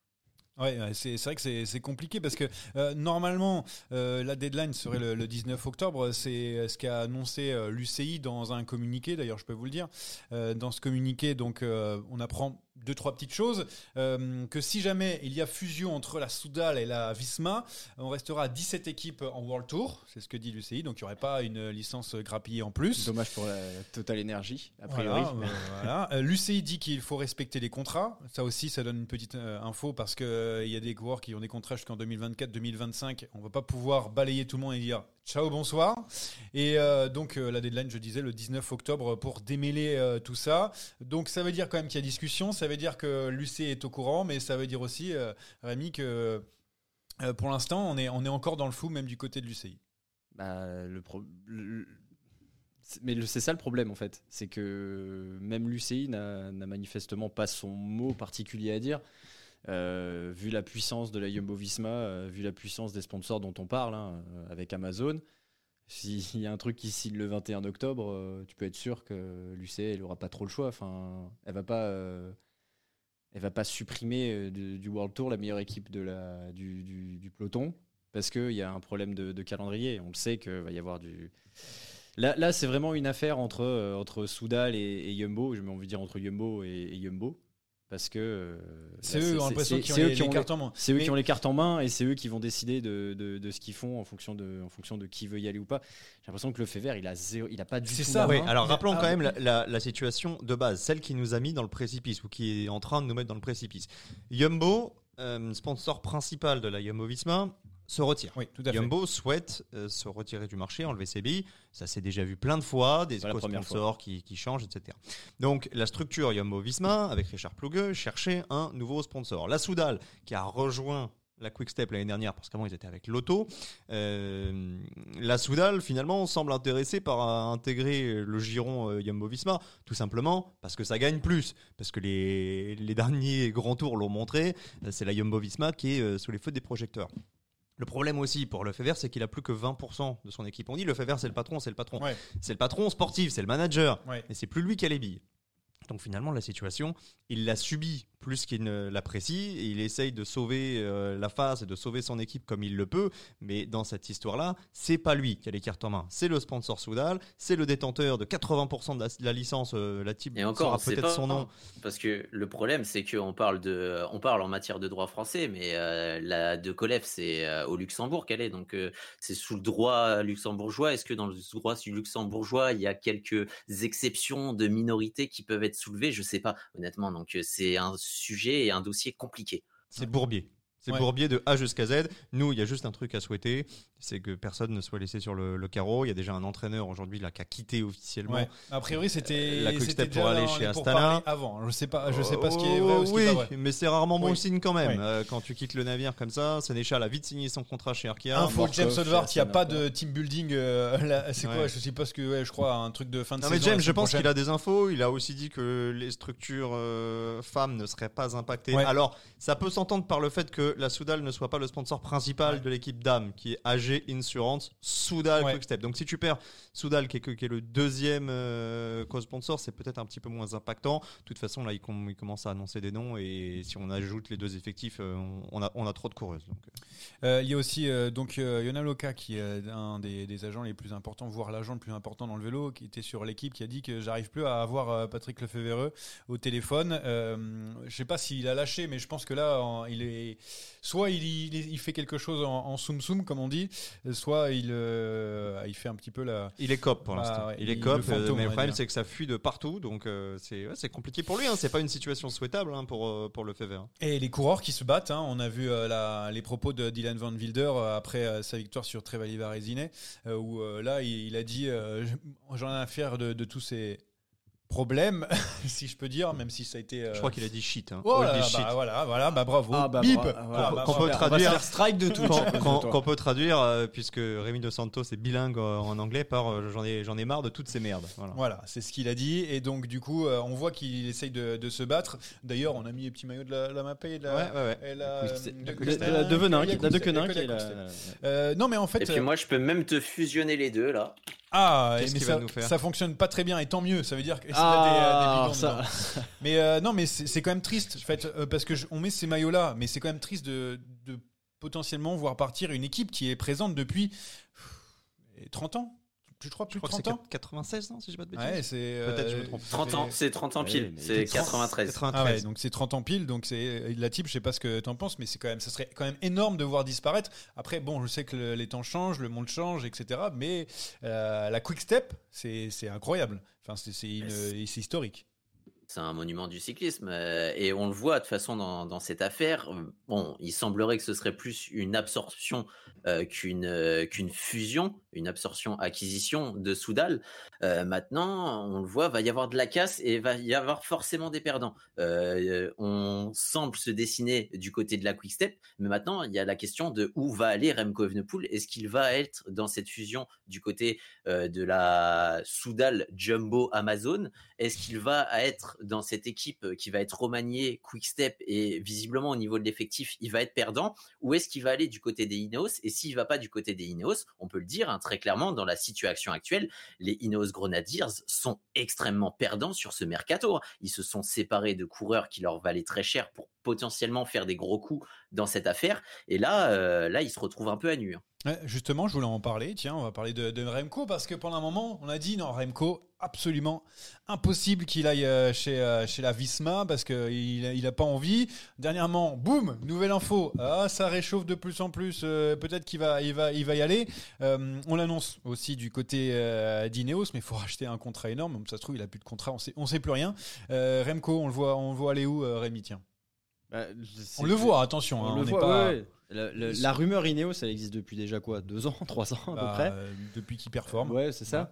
Ouais, c'est vrai que c'est compliqué parce que euh, normalement euh, la deadline serait le, le 19 octobre. C'est ce qu'a annoncé euh, l'UCI dans un communiqué. D'ailleurs, je peux vous le dire. Euh, dans ce communiqué, donc, euh, on apprend deux trois petites choses. Euh, que si jamais il y a fusion entre la Soudal et la Visma, on restera à 17 équipes en World Tour. C'est ce que dit l'UCI. Donc, il n'y aurait pas une licence grappillée en plus. Dommage pour la Total Energy, a priori. Voilà, euh, voilà. Euh, L'UCI dit qu'il faut respecter les contrats. Ça aussi, ça donne une petite euh, info parce que il y a des coureurs qui ont des contrats jusqu'en 2024-2025. On va pas pouvoir balayer tout le monde et dire ciao, bonsoir. Et donc la deadline, je disais, le 19 octobre pour démêler tout ça. Donc ça veut dire quand même qu'il y a discussion. Ça veut dire que l'UCI est au courant, mais ça veut dire aussi, euh, Rémi, que euh, pour l'instant, on est, on est encore dans le flou, même du côté de l'UCI. Bah, le pro- Mais c'est ça le problème en fait, c'est que même l'UCI n'a manifestement pas son mot particulier à dire. Euh, vu la puissance de la Jumbo Visma, vu la puissance des sponsors dont on parle hein, avec Amazon, s'il y a un truc qui signe le 21 octobre, tu peux être sûr que l'UCI elle aura pas trop le choix. Enfin, elle va pas, elle va pas supprimer euh, du, World Tour la meilleure équipe du, peloton parce qu'il y a un problème de, calendrier. On le sait qu'il va y avoir du. Là, c'est vraiment une affaire entre, euh, Soudal et. J'ai même envie de dire entre Jumbo et, Jumbo. Parce que. euh, C'est eux, l'impression c'est- ont eux les- qui les ont cartes en main. C'est eux qui ont les cartes en main et c'est eux qui vont décider de, de, de ce qu'ils font en fonction de, en fonction de qui veut y aller ou pas. J'ai l'impression que le fait vert, il a, zéro- il a pas du tout. C'est ça, la Oui, main. alors rappelons ah, quand même la, la- la situation de base, celle qui nous a mis dans le précipice ou qui est en train de nous mettre dans le précipice. Jumbo, euh, sponsor principal de la Jumbo Visma, se retire. Oui, tout à fait. Jumbo souhaite euh, se retirer du marché, enlever ses billes. Ça s'est déjà vu plein de fois, des sponsors qui, qui changent, etc. Donc la structure Jumbo Visma, avec Richard Plougue, cherchait un nouveau sponsor. La Soudal, qui a rejoint la Quick-Step l'année dernière, parce qu'avant ils étaient avec Lotto. Euh, la Soudal, finalement, semble intéressée par intégrer le giron euh, Jumbo-Visma, tout simplement parce que ça gagne plus. Parce que les, les derniers grands tours l'ont montré, euh, c'est la Jumbo-Visma qui est euh, sous les feux des projecteurs. Le problème aussi pour le Fever, c'est qu'il a plus que 20% de son équipe. On dit le Fever, c'est le patron, c'est le patron. Ouais. C'est le patron sportif, c'est le manager. Ouais. Et c'est plus lui qui a les billes. Donc finalement, la situation, il l'a subie plus qu'il ne l'apprécie. Il essaye de sauver euh, la face et de sauver son équipe comme il le peut. Mais dans cette histoire-là, c'est pas lui qui a les cartes en main. C'est le sponsor Soudal, c'est le détenteur de 80% de la, de la licence. euh, la type Et encore, peut-être son nom. Parce que le problème, c'est qu'on parle de, on parle en matière de droit français, mais euh, la de Colef, c'est euh, au Luxembourg qu'elle est, donc c'est sous le droit luxembourgeois. Est-ce que dans le droit luxembourgeois, il y a quelques exceptions de minorités qui peuvent être soulevées? Je sais pas, honnêtement. Donc c'est un sujet et un dossier compliqué. C'est Bourbier. C'est Ouais. Bourbier de A jusqu'à Z. Nous, il y a juste un truc à souhaiter, c'est que personne ne soit laissé sur le, le carreau. Il y a déjà un entraîneur aujourd'hui là qui a quitté officiellement. Ouais. A priori, c'était La Quick c'était Step pour aller chez Astana. Avant, je sais pas, je sais pas ce qui est vrai ou ce qui oui, est pas vrai. mais c'est rarement bon Oui. signe quand même. Oui. Euh, quand tu quittes le navire comme ça, Sénéchal a vite signé son contrat chez Arkea. Info James Odvart, il n'y a pas de team building. euh, c'est quoi? Je sais pas ce que. Ouais, je crois un truc de fin de Non saison. mais James, la je pense qu'il a des infos. Il a aussi dit que les structures euh, femmes ne seraient pas impactées. Ouais. Alors, ça peut s'entendre par le fait que la Soudal ne soit pas le sponsor principal Ouais. de l'équipe dames, qui est AG Insurance, Soudal Ouais. Quickstep. Donc, si tu perds Soudal, qui est, que- qui est le deuxième euh, co-sponsor, c'est peut-être un petit peu moins impactant. De toute façon, là, il, com- il commence à annoncer des noms et si on ajoute les deux effectifs, euh, on, a, on a trop de coureuses. Donc, euh, il y a aussi donc Yona Loka qui est un des, des agents les plus importants, voire l'agent le plus important dans le vélo, qui était sur l'équipe, qui a dit que j'arrive plus à avoir Patrick Lefebvre au téléphone. Je sais pas s'il a lâché, mais je pense que là, en- il est soit il, il, il fait quelque chose en, en soum soum comme on dit, soit il euh, il fait un petit peu la. Il est cop pour Bah, l'instant. ouais, il est cop, fantôme, euh, mais le problème c'est que ça fuit de partout, donc euh, c'est ouais, c'est compliqué pour lui. Hein. C'est pas une situation souhaitable hein, pour pour le Fever. Et les coureurs qui se battent, hein, on a vu la- les propos de Dylan Van Wilder après sa victoire sur Trevali Varesine, euh, où là il, il a dit j'en ai à faire de, de tous ces problèmes, <laughs> si je peux dire, même si ça a été. euh, Je crois qu'il a dit shit. Hein. Oh All là this là, shit. bah, voilà, voilà, bah bravo. Ah, bah, Bip. Voilà, bah, qu'on super. peut On va se traduire- faire strike de Twitch. Qu'on- de toi. qu'on peut traduire, euh, puisque Rémi Dos Santos est bilingue euh, en anglais, par euh, j'en ai, j'en ai marre de toutes ces merdes. Voilà. Voilà, c'est ce qu'il a dit. Et donc, du coup, euh, on voit qu'il essaye de, de se battre. D'ailleurs, on a mis les petits maillots de la, la Mapei et de la. Ouais, ouais, ouais. et la- de- de- de- de non, mais en fait. Et puis moi, je peux même te fusionner les deux là. Ah, Qu'est-ce mais qu'il ça, va nous faire ça fonctionne pas très bien et tant mieux. Ça veut dire que Ah, des, euh, des bidons ça- dedans. Mais euh, non, mais c'est quand même triste, en fait, euh, parce que je- on met ces maillots là, mais c'est quand même triste de, de potentiellement voir partir une équipe qui est présente depuis pff, 30 ans. Je crois plus Je crois de que 30 c'est ans. 96 ans, si je dis pas de bêtises. Ouais, c'est. Peut-être je me trompe. ça 30 ans, c'est 30 ans pile, c'est il- 93. 93. Ah ouais, donc c'est 30 ans pile, donc c'est la type, je sais pas ce que t'en penses, mais c'est quand même, ça serait quand même énorme de voir disparaître. Après, bon, je sais que le- les temps changent, le monde change, etc. Mais euh, la quick step, c'est incroyable. Enfin, c'est historique. C'est un monument du cyclisme euh, et on le voit de toute façon dans, cette affaire. euh, Bon, il semblerait que ce serait plus une absorption euh, qu'une qu'une fusion, une absorption-acquisition de Soudal. Maintenant, on le voit, va y avoir de la casse et va y avoir forcément des perdants. On semble se dessiner du côté de la Quick Step, mais maintenant il y a la question de où va aller Remco Evenepoel. Est-ce qu'il va être dans cette fusion du côté de la Soudal Jumbo Amazon? Est-ce qu'il va être dans cette équipe qui va être remaniée Quick Step et visiblement au niveau de l'effectif, il va être perdant Ou est-ce qu'il va aller du côté des Ineos? Et s'il va pas du côté des Ineos, on peut le dire hein, très clairement dans la situation actuelle, les Ineos Grenadiers sont extrêmement perdants sur ce mercato. Ils se sont séparés de coureurs qui leur valaient très cher pour potentiellement faire des gros coups dans cette affaire. Et là, euh, là, ils se retrouvent un peu à nu. hein. Justement, je voulais en parler. Tiens, on va parler de, de Remco parce que pendant un moment, on a dit non, Remco, absolument impossible qu'il aille euh, chez, euh, chez la Visma parce qu'il a, il a pas envie. Dernièrement, boum, nouvelle info. Ah, ça réchauffe de plus en plus. euh, Peut-être qu'il va, il va, il va y aller. Euh, on l'annonce aussi du côté euh, d'Ineos, mais il faut racheter un contrat énorme. Ça se trouve, il a plus de contrat. On sait, on sait plus rien. Remco, on le voit, on le voit aller où, Rémi Tiens, Bah, on le voit. Attention, On hein, le voit, pas- ouais, ouais. La, la- la rumeur Ineos, elle existe depuis déjà quoi? Deux ans <laughs> Trois ans à bah, peu près? euh, depuis qu'il performe. Ouais, c'est ça.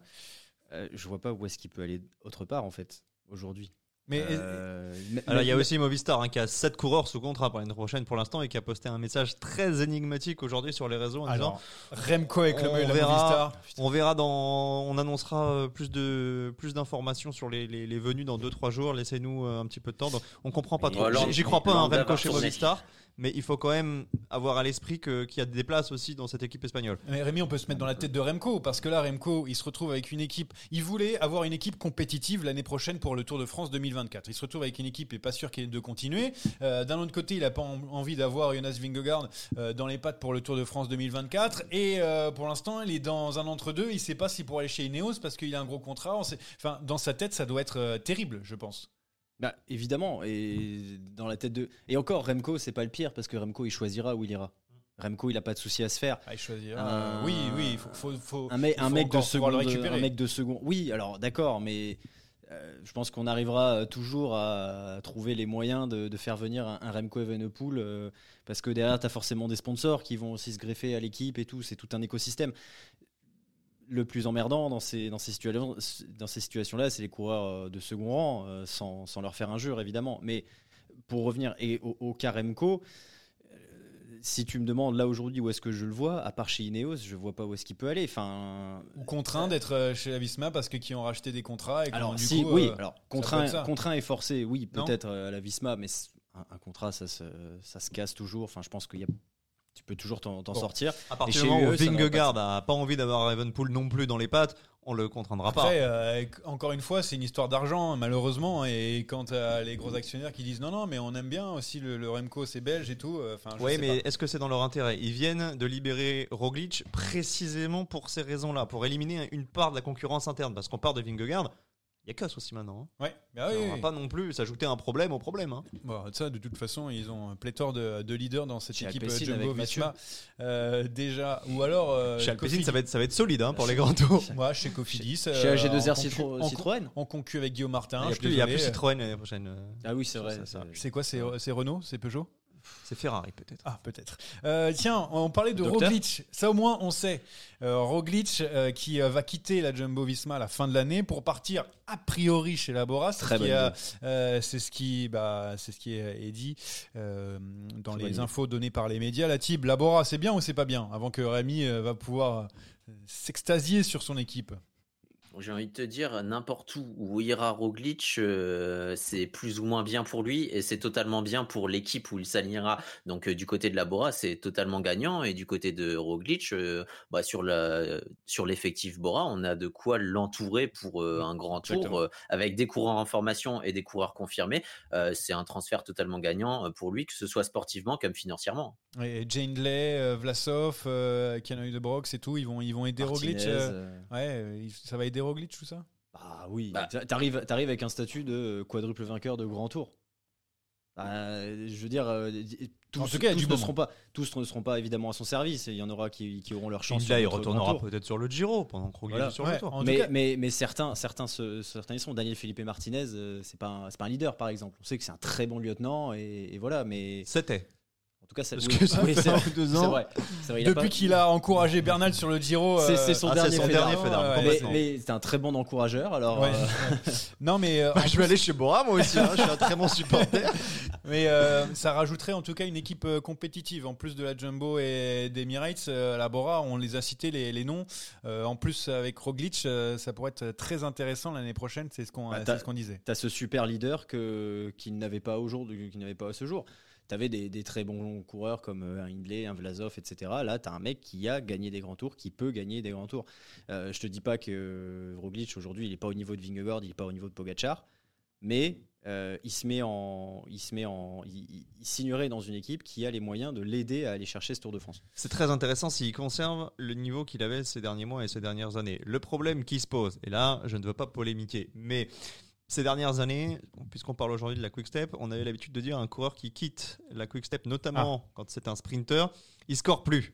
Euh, je vois pas où est-ce qu'il peut aller autre part en fait, aujourd'hui. Mais Euh, mais- Alors il y a aussi Movistar hein, qui a 7 coureurs sous contrat pour l'année prochaine pour l'instant et qui a posté un message très énigmatique aujourd'hui sur les réseaux en Alors, disant Remco avec le on verra, Movistar. on verra dans, on annoncera euh, plus de plus d'informations sur les, les, les venues dans 2-3 jours. Laissez-nous un petit peu de temps. Donc, on comprend pas trop. alors, J'y- crois pas, hein, Landa Remco chez. Movistar, mais il faut quand même avoir à l'esprit qu'il y a des places aussi dans cette équipe espagnole. Mais Rémi, on peut se mettre dans la tête de Remco parce que là, Remco, il se retrouve avec une équipe. Il voulait avoir une équipe compétitive l'année prochaine pour le Tour de France 2024. Il se retrouve avec une équipe et pas sûr qu'il ait de continuer. Euh, D'un autre côté, il a pas en- envie d'avoir Jonas Vingegaard euh, dans les pattes pour le Tour de France 2024. Et euh, pour l'instant, il est dans un entre-deux. Il sait pas s'il pourra aller chez Ineos parce qu'il a un gros contrat. Enfin, dans sa tête, ça doit être terrible, je pense. Bah, évidemment, et dans la tête de. Et encore, Remco, c'est pas le pire parce que Remco, il choisira où il ira. Remco, il a pas de souci à se faire. Ah, il choisira. Un- Oui, oui, il faut, faut, faut- un mec, un de seconde, un mec de second. Oui, alors d'accord, mais euh, je pense qu'on arrivera euh, toujours à trouver les moyens de, de faire venir un, un Remco Evenepoel euh, parce que derrière, tu as forcément des sponsors qui vont aussi se greffer à l'équipe et tout. C'est tout un écosystème. Le plus emmerdant dans ces, dans ces situations, dans ces situations-là, c'est les coureurs euh, de second rang, euh, sans, sans leur faire injure évidemment. Mais pour revenir et au, au cas Remco, euh, si tu me demandes là aujourd'hui où est-ce que je le vois, à part chez Ineos, je vois pas où est-ce qu'il peut aller. Enfin, Ou contraint d'être chez la Visma parce que qui ont racheté des contrats et alors du si, coup, oui, euh, alors contraint, contraint et forcé, oui, peut-être à la Visma, mais un, un contrat, ça se, ça se casse toujours. Enfin, je pense qu'il y a, tu peux toujours t'en Bon. sortir. À Et partir chez du moment où Vingegaard a pas envie d'avoir Evenpool non plus dans les pattes, on le contraindra pas. Après, euh, encore une fois, c'est une histoire d'argent, malheureusement. Et quand t'as les gros actionnaires qui disent non, non, mais on aime bien aussi le, le Remco, c'est belge et tout. euh, Enfin, Oui, mais est-ce que c'est dans leur intérêt? Ils viennent de libérer Roglic précisément pour ces raisons-là, pour éliminer une part de la concurrence interne. Parce qu'on part de Vingegaard, il y a Kuss aussi maintenant. hein. Ouais, bah oui, on va oui. pas non plus s'ajouter un problème au problème. hein. Bon, ça, de toute façon, ils ont un pléthore de, de leaders dans cette Chez équipe Jumbo. Visma. Euh, déjà, ou alors. euh, Chez Alpecin, ça va être, ça va être solide hein, pour les grands tours. Moi, chez Cofidis. Chez euh, AG2R en Citro- en Citroën. En concu avec Guillaume Martin. Il y a a plus. Citroën l'année prochaine. euh, Ah oui, c'est vrai. c'est- C'est quoi C'est c'est Renault C'est Peugeot? C'est Ferrari peut-être. Ah, peut-être. Euh, tiens, on parlait de Docteur Roglic. Ça, au moins, on sait. Euh, Roglic euh, qui euh, va quitter la Jumbo Visma à la fin de l'année pour partir a priori chez la Bora. C'est Très ce qui euh, ce bah, c'est ce qui est, est dit euh, dans les infos données par les médias. La type, la Bora, c'est bien ou c'est pas bien Avant que Rémi euh, va pouvoir s'extasier sur son équipe? J'ai envie de te dire, n'importe où où ira Roglic, euh, c'est plus ou moins bien pour lui et c'est totalement bien pour l'équipe où il s'alignera. Donc euh, du côté de la Bora, c'est totalement gagnant et du côté de Roglic, euh, bah, sur la sur l'effectif Bora, on a de quoi l'entourer pour un grand tour avec des coureurs en formation et des coureurs confirmés. C'est un transfert totalement gagnant pour lui, que ce soit sportivement comme financièrement. Et Jane Lay, Vlasov, Canoë de Brox et tout, ils vont, ils vont aider Martinez, Roglic. Ouais, ça va aider Roglic tout ça? Ah oui, Bah. t'a- t'arrives, avec un statut de quadruple vainqueur de grand tour. Bah, je veux dire, euh, tous, En tout cas, tous ne seront pas, tous ne seront pas évidemment à son service. Il y en aura qui, qui auront leur chance. Là, il retournera peut-être sur le Giro pendant que Roglic Voilà. est sur Ouais, le tour. Mais, cas- mais, mais certains, certains, se- certains y sont. Daniel Felipe Martinez, euh, c'est pas, un- c'est pas un leader par exemple. On sait que c'est un très bon lieutenant et, et voilà. Mais C'était. En tout cas, ça, Parce oui, que ça oui, fait c'est un vrai, ou deux c'est ans. vrai, c'est vrai, il a Depuis pas- qu'il a encouragé Bernal sur le Giro. C'est- euh, c'est son Ah, dernier c'est son dernier mais c'est un très bon encourageur. Alors, Ouais. euh, <laughs> non, mais, euh, Bah, je vais aller chez Bora moi aussi, hein, je suis un très bon supporter. <laughs> mais euh, ça rajouterait en tout cas une équipe euh, compétitive. En plus de la Jumbo et des Emirates, euh, la Bora, on les a cités les, les noms. Euh, en plus, avec Roglic, euh, ça pourrait être très intéressant l'année prochaine. C'est ce qu'on Bah, ce qu'on disait. T'as ce super leader que qu'il n'avait pas aujourd'hui, qu'il n'avait pas à ce jour. T'avais des, des très bons coureurs comme euh, un Hindley, un Vlasov, etc. Là, t'as un mec qui a gagné des grands tours, qui peut gagner des grands tours. Euh, je te dis pas que Roglic aujourd'hui, il est pas au niveau de Vingegaard, il est pas au niveau de Pogacar, mais euh, il se met en, il se met en, il, signerait dans une équipe qui a les moyens de l'aider à aller chercher ce Tour de France. C'est très intéressant s'il conserve le niveau qu'il avait ces derniers mois et ces dernières années. Le problème qui se pose, et là, je ne veux pas polémiquer, mais ces dernières années, puisqu'on parle aujourd'hui de la Quick Step, on avait l'habitude de dire un coureur qui quitte la Quick Step, notamment quand c'est un sprinter, il score plus.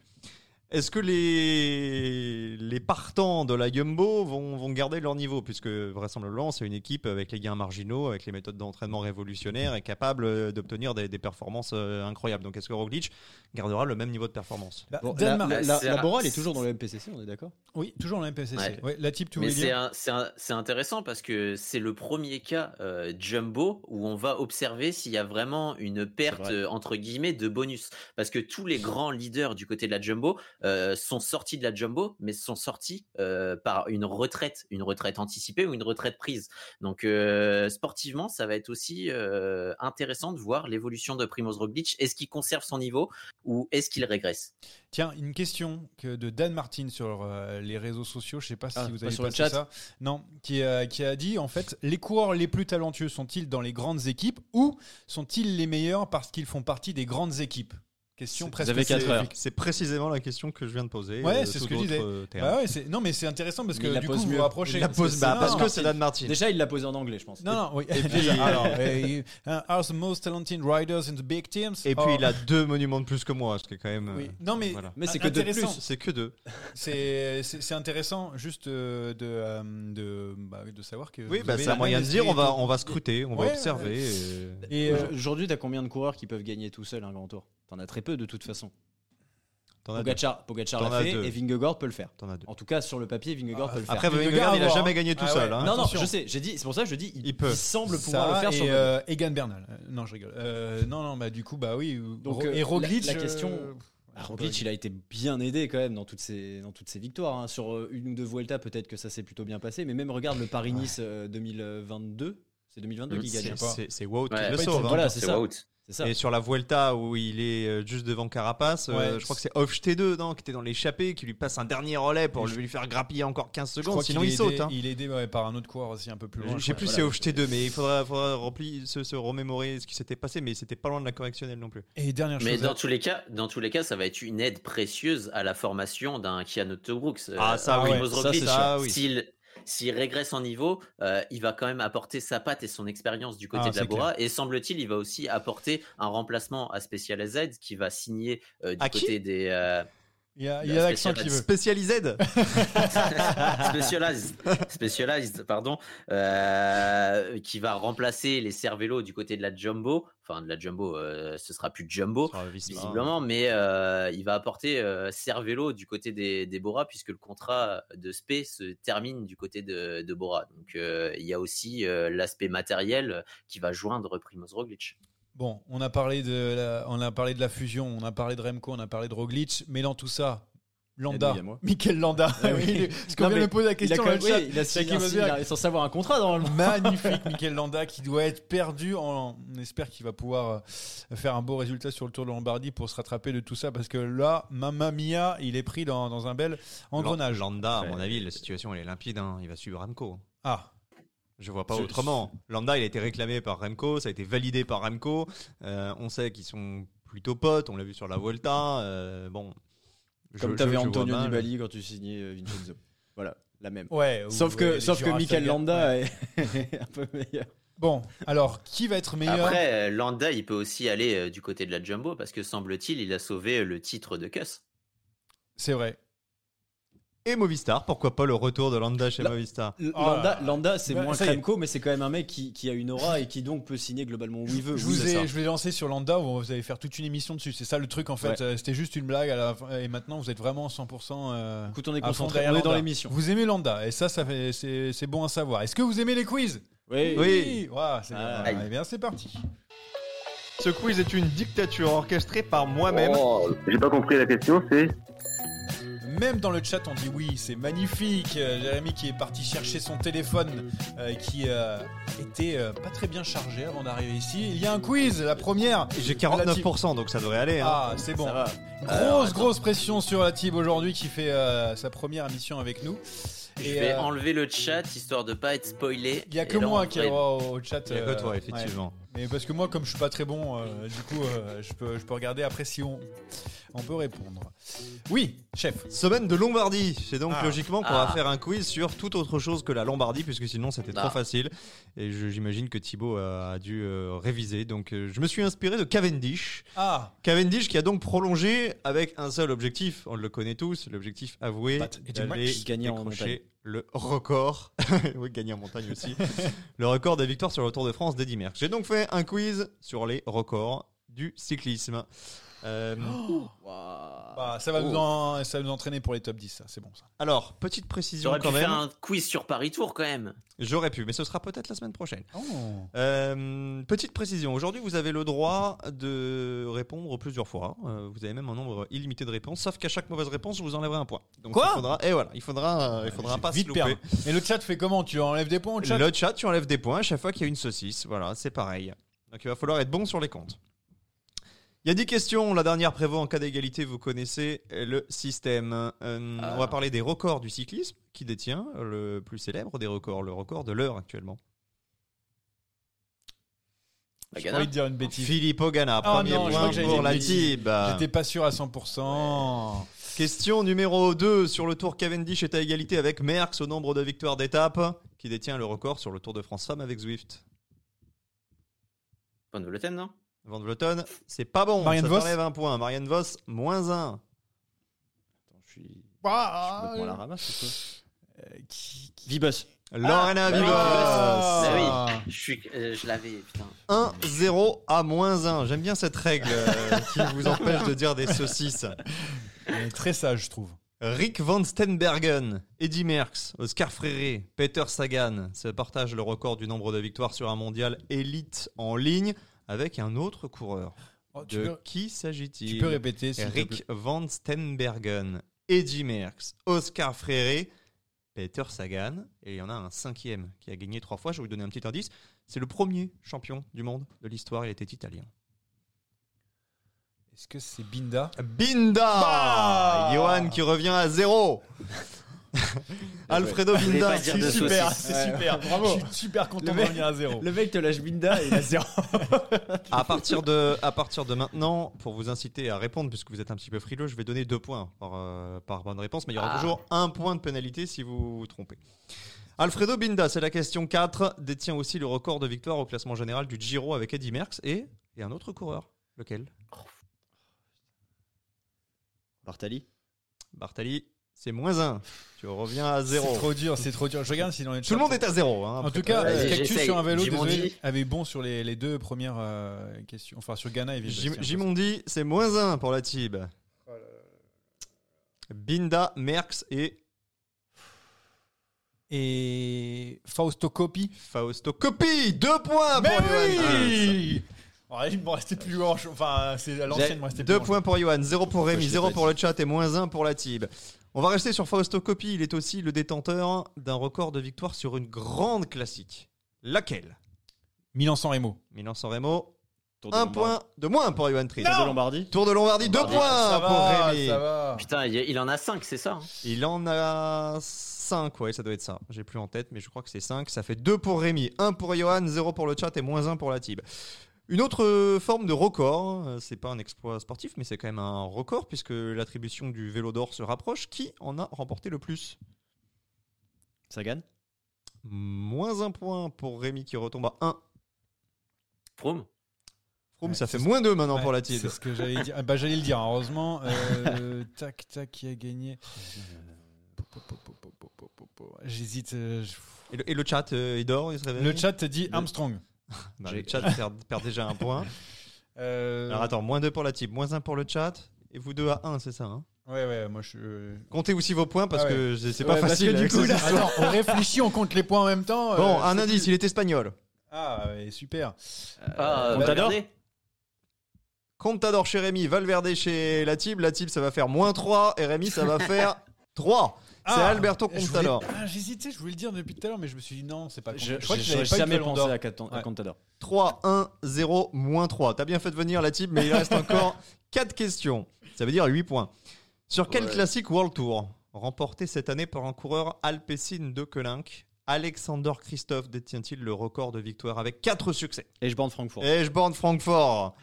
Est-ce que les, les partants de la Jumbo vont, vont garder leur niveau? Puisque vraisemblablement, c'est une équipe avec les gains marginaux, avec les méthodes d'entraînement révolutionnaires et capable euh, d'obtenir des, des performances euh, incroyables. Donc est-ce que Roglic gardera le même niveau de performance? Bah, Bon, Dan la, la, la- c'est la un- Bora, elle est toujours dans le MPCC, on est d'accord? Oui, toujours dans la MPCC. Ouais. Ouais, la type, tu Mais c'est dire un- c'est un- c'est intéressant parce que c'est le premier cas euh, jumbo où on va observer s'il y a vraiment une perte vrai. euh, entre guillemets de bonus. Parce que tous les grands leaders du côté de la jumbo euh, sont sortis de la jumbo, mais sont sortis euh, par une retraite, une retraite anticipée ou une retraite prise. Donc euh, sportivement, ça va être aussi euh, intéressant de voir l'évolution de Primoz Roglic. Est-ce qu'il conserve son niveau ou est-ce qu'il régresse? Tiens, une question que de Dan Martin sur euh, les réseaux sociaux, je sais pas si Ah, vous pas avez sur le chat ça. Non, qui a dit en fait, les coureurs les plus talentueux sont-ils dans les grandes équipes ou sont-ils les meilleurs parce qu'ils font partie des grandes équipes? Question presque avez. C'est précisément la question que je viens de poser. Ouais, euh, c'est ce que je disais. euh. Bah ouais, c'est- non mais c'est intéressant parce que la du coup pose vous mieux. vous rapprochez. Il la pose- bah, parce que c'est Dan Martin. Déjà, il l'a posé en anglais, je pense. Non, non, oui. Et puis, <laughs> alors, euh, uh, are the most talented riders in the big teams? Et puis il a deux monuments de plus que moi, ce qui est quand même. Oui. euh, Non mais, voilà. Mais c'est que deux de intéressant. plus. C'est que deux. C'est c'est- c'est intéressant juste euh, de, euh, de, bah, de savoir que. Oui, vous bah, avez c'est la un moyen même de dire on va, on va scruter, on va observer. et- Et, euh, Aujourd'hui, t'as combien de coureurs qui peuvent gagner tout seul un grand tour? T'en as très peu de toute façon. Pogacar, Pogacar l'a fait deux. et Vingegaard peut le faire. T'en as deux. En tout cas, sur le papier, Vingegaard Ah, peut le faire. Après, Vingegaard, Vingegaard, il a jamais hein. gagné tout Ah seul. ouais. hein. non, non, je sais. J'ai dit, c'est pour ça que je dis, il, Il peut. il semble pouvoir le faire et, sur euh, Egan Bernal. Euh, Non, je rigole. Euh, non, non, bah du coup, bah oui. Donc, et Roglic. la- la euh, question- Ah, Roglic, il a été bien aidé quand même dans toutes ses, dans toutes ses victoires. hein. Sur une ou deux Vuelta, peut-être que ça s'est plutôt bien passé. Mais même regarde le Paris-Nice euh, 2022. C'est 2022 qui gagne. C'est- hein. pas. C'est c'est Wout qui le sauve. hein. Voilà, c'est C'est ça. Ça. Et sur la Vuelta où il est euh, juste devant Carapace, euh, je crois que c'est Hofstede non, qui était dans l'échappée, qui lui passe un dernier relais pour Je- lui faire grappiller encore 15 Je secondes, sinon il est saute. aidé- hein. Il est aidé ouais, par un autre coureur aussi un peu plus loin. Je sais plus si c'est Hofstede, mais il faudra, faudra remplir, se, se remémorer ce qui s'était passé, mais c'était pas loin de la correctionnelle non plus. Et dernière Mais chose. dans tous les cas, dans tous les cas, ça va être une aide précieuse à la formation d'un Kian Brooks. Ah, ça, oui. Ça, c'est sûr. oui. S'il s'il régresse en niveau, euh, il va quand même apporter sa patte et son expérience du côté Ah, de la Bora. Et semble-t-il, il va aussi apporter un remplacement à Specialized qui va signer euh, du À côté des euh, Il y a, il y la a l'accent qui veut. Spécialisé Specialized, <laughs> Specialized, pardon, euh, qui va remplacer les Cervelo du côté de la Jumbo. Enfin, de la Jumbo, euh, ce sera plus Jumbo visiblement, mais euh, il va apporter euh, Cervelo du côté des, des Bora puisque le contrat de Spé se termine du côté de, de Bora. Donc euh, il y a aussi euh, l'aspect matériel qui va joindre Primoz Roglic. Bon, on a parlé de la, on a parlé de la fusion, on a parlé de Remco, on a parlé de Roglic, mais dans tout ça, Landa. Mikel Landa. Ah oui. <laughs> Oui, Parce qu'on Non, vient mais de me poser la Il a question quand dans même, le chat. oui, il a signé Jackie un signe, Mosier. il est censé avoir un contrat normalement. Magnifique <laughs> Mikel Landa qui doit être perdu. En, on espère qu'il va pouvoir euh, faire un beau résultat sur le Tour de Lombardie pour se rattraper de tout ça parce que là, Mamma Mia, il est pris dans, dans un bel engrenage. Landa, à mon avis, la situation elle est limpide. hein. Il va suivre Remco. Ah, Je vois pas Je- autrement. Landa, il a été réclamé par Remco, ça a été validé par Remco. Euh, on sait qu'ils sont plutôt potes, on l'a vu sur la Vuelta. Euh, bon, Comme t'avais Antonio. Nibali quand tu signais euh, Vincenzo. Voilà, la même. ouais. Sauf ou, que, ouais, sauf que. Landa Ouais. est <laughs> un peu meilleur. Bon, alors qui va être meilleur? Après, euh, Landa, il peut aussi aller euh, du côté de la Jumbo parce que semble-t-il, il a sauvé le titre de Kuss. C'est vrai. Et Movistar, pourquoi pas le retour de Landa chez La- Movistar Oh Landa, c'est Bah, moins. Kremko, mais c'est quand même un mec qui, qui a une aura et qui donc peut signer globalement où il veut. Je vous, ai, je vous ai lancé sur Landa, vous allez faire toute une émission dessus. C'est ça le truc en fait. Ouais. C'était juste une blague à la fin, et maintenant vous êtes vraiment 100%. euh, Écoute, on est concentré, on est dans l'émission. Vous aimez Landa et ça, ça fait, c'est, c'est bon à savoir. Est-ce que vous aimez les quiz? Oui. Oui. Ouah, c'est Ah. bien. Eh bien, c'est parti. Ce quiz est une dictature orchestrée par moi-même. Oh, j'ai pas compris la question, c'est. Même dans le chat, on dit oui, c'est magnifique. Euh, Jérémy qui est parti chercher son téléphone euh, qui euh, était euh, pas très bien chargé avant d'arriver ici. Il y a un quiz, la première. J'ai La team- 49%, donc ça devrait aller. hein. Ah, c'est bon. Ça va. Grosse, grosse pression sur la team aujourd'hui qui fait euh, sa première émission avec nous. Je Et, vais euh, enlever le chat histoire de pas être spoilé. Il y a que moi qui a va- le droit au chat. Il y a que toi, ouais. Mais parce que moi, comme je suis pas très bon, euh, du coup, euh, je, peux, je peux regarder après si on, on peut répondre. Oui, chef. Semaine de Lombardie. C'est donc Ah. logiquement qu'on va Ah. faire un quiz sur toute autre chose que la Lombardie, puisque sinon c'était trop Ah. facile. Et je- j'imagine que Thibaut a, a dû euh, réviser. Donc euh, je me suis inspiré de Cavendish. Ah, Cavendish qui a donc prolongé avec un seul objectif, on le connaît tous, l'objectif avoué Eddie d'aller. Gagner en décrocher le record, <laughs> oui gagner en montagne aussi, <laughs> le record des victoires sur le Tour de France d'Eddie Merckx. J'ai donc fait un quiz sur les records du cyclisme. Euh, Bah, ça, va nous en- ça va nous entraîner pour les top 10, ça. C'est bon, ça. Alors, petite précision J'aurais pu quand même. faire un quiz sur Paris Tour quand même. J'aurais pu, mais ce sera peut-être la semaine prochaine. Oh. Euh, petite précision, aujourd'hui vous avez le droit de répondre plusieurs fois. Euh, vous avez même un nombre illimité de réponses, sauf qu'à chaque mauvaise réponse, je vous enlèverai un point. Donc Quoi il faudra, Et voilà, il faudra, euh, il faudra pas se vite louper. perdre. Et le chat fait comment? Tu enlèves des points au chat? Le chat, tu enlèves des points à chaque fois qu'il y a une saucisse. Voilà, c'est pareil. Donc il va falloir être bon sur les comptes. Il y a 10 questions. La dernière prévaut en cas d'égalité. Vous connaissez le système. Euh, Ah. On va parler des records du cyclisme. Qui détient le plus célèbre des records Le record de l'heure actuellement. J'ai envie de dire une bêtise. Philippe Ogana, Ah premier non, point pour dit la. TIB. J'étais pas sûr à 100%. Question numéro 2 sur le Tour Cavendish est à égalité avec Merckx au nombre de victoires d'étape. Qui détient le record sur le Tour de France Femmes avec Zwift Van Vleuten, non? Van Vleuten, c'est pas bon. Marianne ça Vos t'enlève un point. Marianne Vos, moins un. Attends, je suis. Ah, je suis complètement à la ramasse ou quoi euh, qui- qui- Vibus. Lorena bah oui. Ah. Bah oui, je, suis, euh, je l'avais, putain. 1-0 à moins 1. J'aime bien cette règle euh, qui vous empêche de dire des saucisses. Elle est très sage, je trouve. Rick Van Stenbergen, Eddie Merckx, Oscar Freire, Peter Sagan se partagent le record du nombre de victoires sur un mondial élite en ligne avec un autre coureur. Oh, De peux, qui s'agit-il? tu peux répéter, Rick. Van Stenbergen, Eddie Merckx, Oscar Freire, Peter Sagan, et il y en a un cinquième qui a gagné trois fois. Je vais vous donner un petit indice. C'est le premier champion du monde de l'histoire. Il était italien. Est-ce que c'est Binda? Binda Bah Johan qui revient à zéro <laughs> Alfredo Binda C'est super, c'est super. <laughs> Bravo. Je suis super content de revenir à zéro. Le mec te lâche Binda et il a zéro. <laughs> à partir, de, à partir de maintenant, pour vous inciter à répondre, puisque vous êtes un petit peu frileux, je vais donner deux points par, euh, par bonne réponse, mais il y aura Ah. toujours un point de pénalité si vous vous trompez. Alfredo Binda, c'est la question 4, détient aussi le record de victoire au classement général du Giro avec Eddie Merckx et, et un autre coureur. Lequel? Bartali. Bartali, c'est moins 1. Tu reviens à zéro. C'est trop dur, c'est trop dur. Je regarde si dans les Tout le monde est à zéro. hein, En tout cas, Vas-y, Cactus sur un vélo, Jimondi. désolé, avait bon sur les, les deux premières euh, questions. Enfin, sur Ghana et Jimondi, c'est moins 1 pour la TIB. Binda, Merckx et Et Fausto Coppi. Fausto Coppi. Deux points Mais pour oui Oh, Il me restait plus grand. Enfin, c'est à l'ancienne, il me restait plus Deux grand. points pour Johan, 0 pour Rémi, je t'ai 0 pas pour le chat et moins 1 pour la TIB. On va rester sur Fausto Coppi. Il est aussi le détenteur d'un record de victoire sur une grande classique. Laquelle? Milan-San Remo. Milan-San Remo. Tour de Un Lombardie. point de moins pour Johan Tritt. Tour de Lombardie. Tour de Lombardie, deux points Ça pour va, Rémi. ça va. Putain, il en a 5, c'est ça hein Il en a 5, ouais, ça doit être ça. J'ai plus en tête, mais je crois que c'est 5. Ça fait 2 pour Rémi, 1 pour Johan, 0 pour le chat et moins 1 pour la TIB. Une autre euh, forme de record, euh, c'est pas un exploit sportif, mais c'est quand même un record puisque l'attribution du vélo d'or se rapproche. Qui en a remporté le plus? Sagan? Moins 1 point pour Rémi qui retombe à 1. Froome? Froome, Ouais, ça fait moins 2 maintenant Ouais, pour la TIB. C'est ce que j'allais dire. Ah, bah, j'allais le dire, heureusement. Euh, <laughs> tac, tac, qui a gagné? J'hésite. euh, je- Et le, et le chat, euh, il dort, il se réveille Le chat te dit Armstrong. Bah, Le chat perd, perd déjà un point. <laughs> Euh, Alors attends, moins 2 pour la TIB, moins 1 pour le chat. Et vous deux à 1, c'est ça hein? Ouais, ouais, moi je suis. euh, Comptez aussi vos points parce Ah ouais. que c'est Ouais, pas parce facile. que du coup, là-. Attends, on réfléchit, on compte les points en même temps. Bon, euh, un indice, il est espagnol. Ah, ouais, super. Ah, Contador Valverde Contador chez Rémi, Valverde chez la Tib. La Tib, ça va faire moins 3 et Rémi, ça va faire 3. C'est Ah, Alberto je Contador. Ah, j'hésitais, je voulais le dire depuis tout à l'heure, mais je me suis dit non, c'est pas Je Je crois que je- j'avais jamais pensé à. Contador. 3, 1, 0, moins 3. T'as bien fait de venir la Tib, mais il reste encore <laughs> 4 questions. Ça veut dire 8 points. Sur quel Ouais. classique World Tour, remporté cette année par un coureur alpécine de Kelinck, Alexander Christophe détient-il le record de victoire avec 4 succès? Et je bande Francfort. Eschborn Francfort.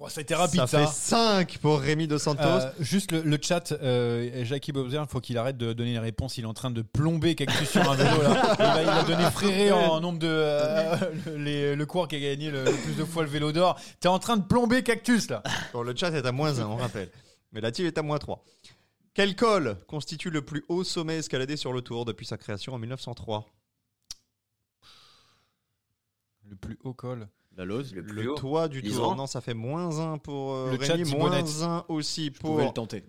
Oh, ça a été rapide ça ça. fait 5 pour Rémi Dos Santos. Euh, juste le, le chat, euh, Jackie Bobzer, il faut qu'il arrête de donner les réponses. Il est en train de plomber Cactus sur un vélo. Là. <laughs> Il, a, il a donné Fréré en nombre de. euh, le, <laughs> les- le coureur qui a gagné le, le plus de fois le vélo d'or. T'es en train de plomber Cactus là. Bon, le chat est à moins 1, on rappelle. Mais la team est à moins 3. Quel col constitue le plus haut sommet escaladé sur le tour depuis sa création en 1903 Le plus haut col. La Lose. Le plus Le haut. toit du tour, non, ça fait moins 1 pour euh, Le Rémi, moins Bonnette. 1 aussi Je pouvais le pour tenter.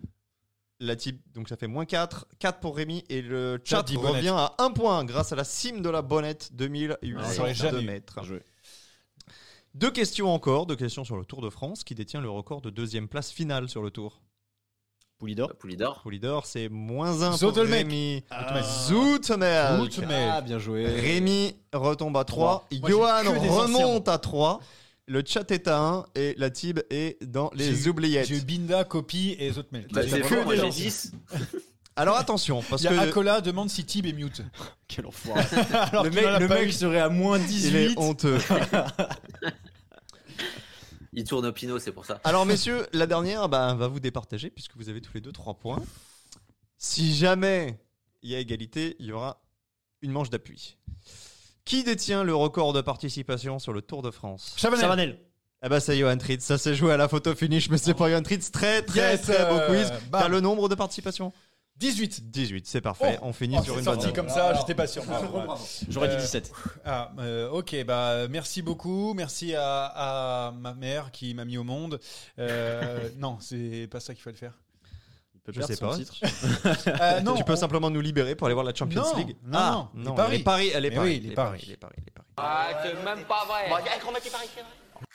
la type, donc ça fait moins 4, 4 pour Rémi et le Chat revient à 1 point grâce à la cime de la bonnette Ah, j'aurais 2802 jamais eu. mètres. Deux questions encore, deux questions sur le Tour de France qui détient le record de deuxième place finale sur le Tour. Poulidor. Poulidor. Poulidor, c'est moins 1 pour. Rémi. Ah. Ah, bien joué. Rémi retombe à 3. Moi, j'ai Johan que remonte à 3. Le chat est à 1 et la Tib est dans les oubliettes. J'ai eu Binda, Copy et Zotmel. Bah, c'est moi des j'ai gens. 10. Alors attention, parce Il y a que Akola demande si Tib est mute. <laughs> Quel enfoiré. <laughs> Alors le mec, le serait à moins il 18. est honteux. <laughs> Il tourne au pinot, c'est pour ça. Alors <laughs> messieurs, la dernière bah, va vous départager puisque vous avez tous les deux 3 points. Si jamais il y a égalité, il y aura une manche d'appui. Qui détient le record de participation sur le Tour de France? Chavanel. Chavanel. Ah bah c'est Johan Tritz, ça s'est joué à la photo finish, mais c'est pas Johan Tritz. Très très Yes, très beau euh, quiz. bam. T'as le nombre de participations? 18. 18, c'est parfait. Oh. On finit Oh, sur une sorti bonne comme ça, j'étais pas sûr. J'aurais dit Euh, 17. Ah, euh, ok, bah merci beaucoup, merci à, à ma mère qui m'a mis au monde. Euh, <laughs> non, c'est pas ça qu'il fallait faire. Je sais pas. titre. <laughs> Euh, non, tu peux on- simplement nous libérer pour aller voir la Champions Non, League. non, ah, non, les non, paris. les paris, elle est paris, oui, les les paris. paris, les paris, les paris. Ah, c'est même pas vrai.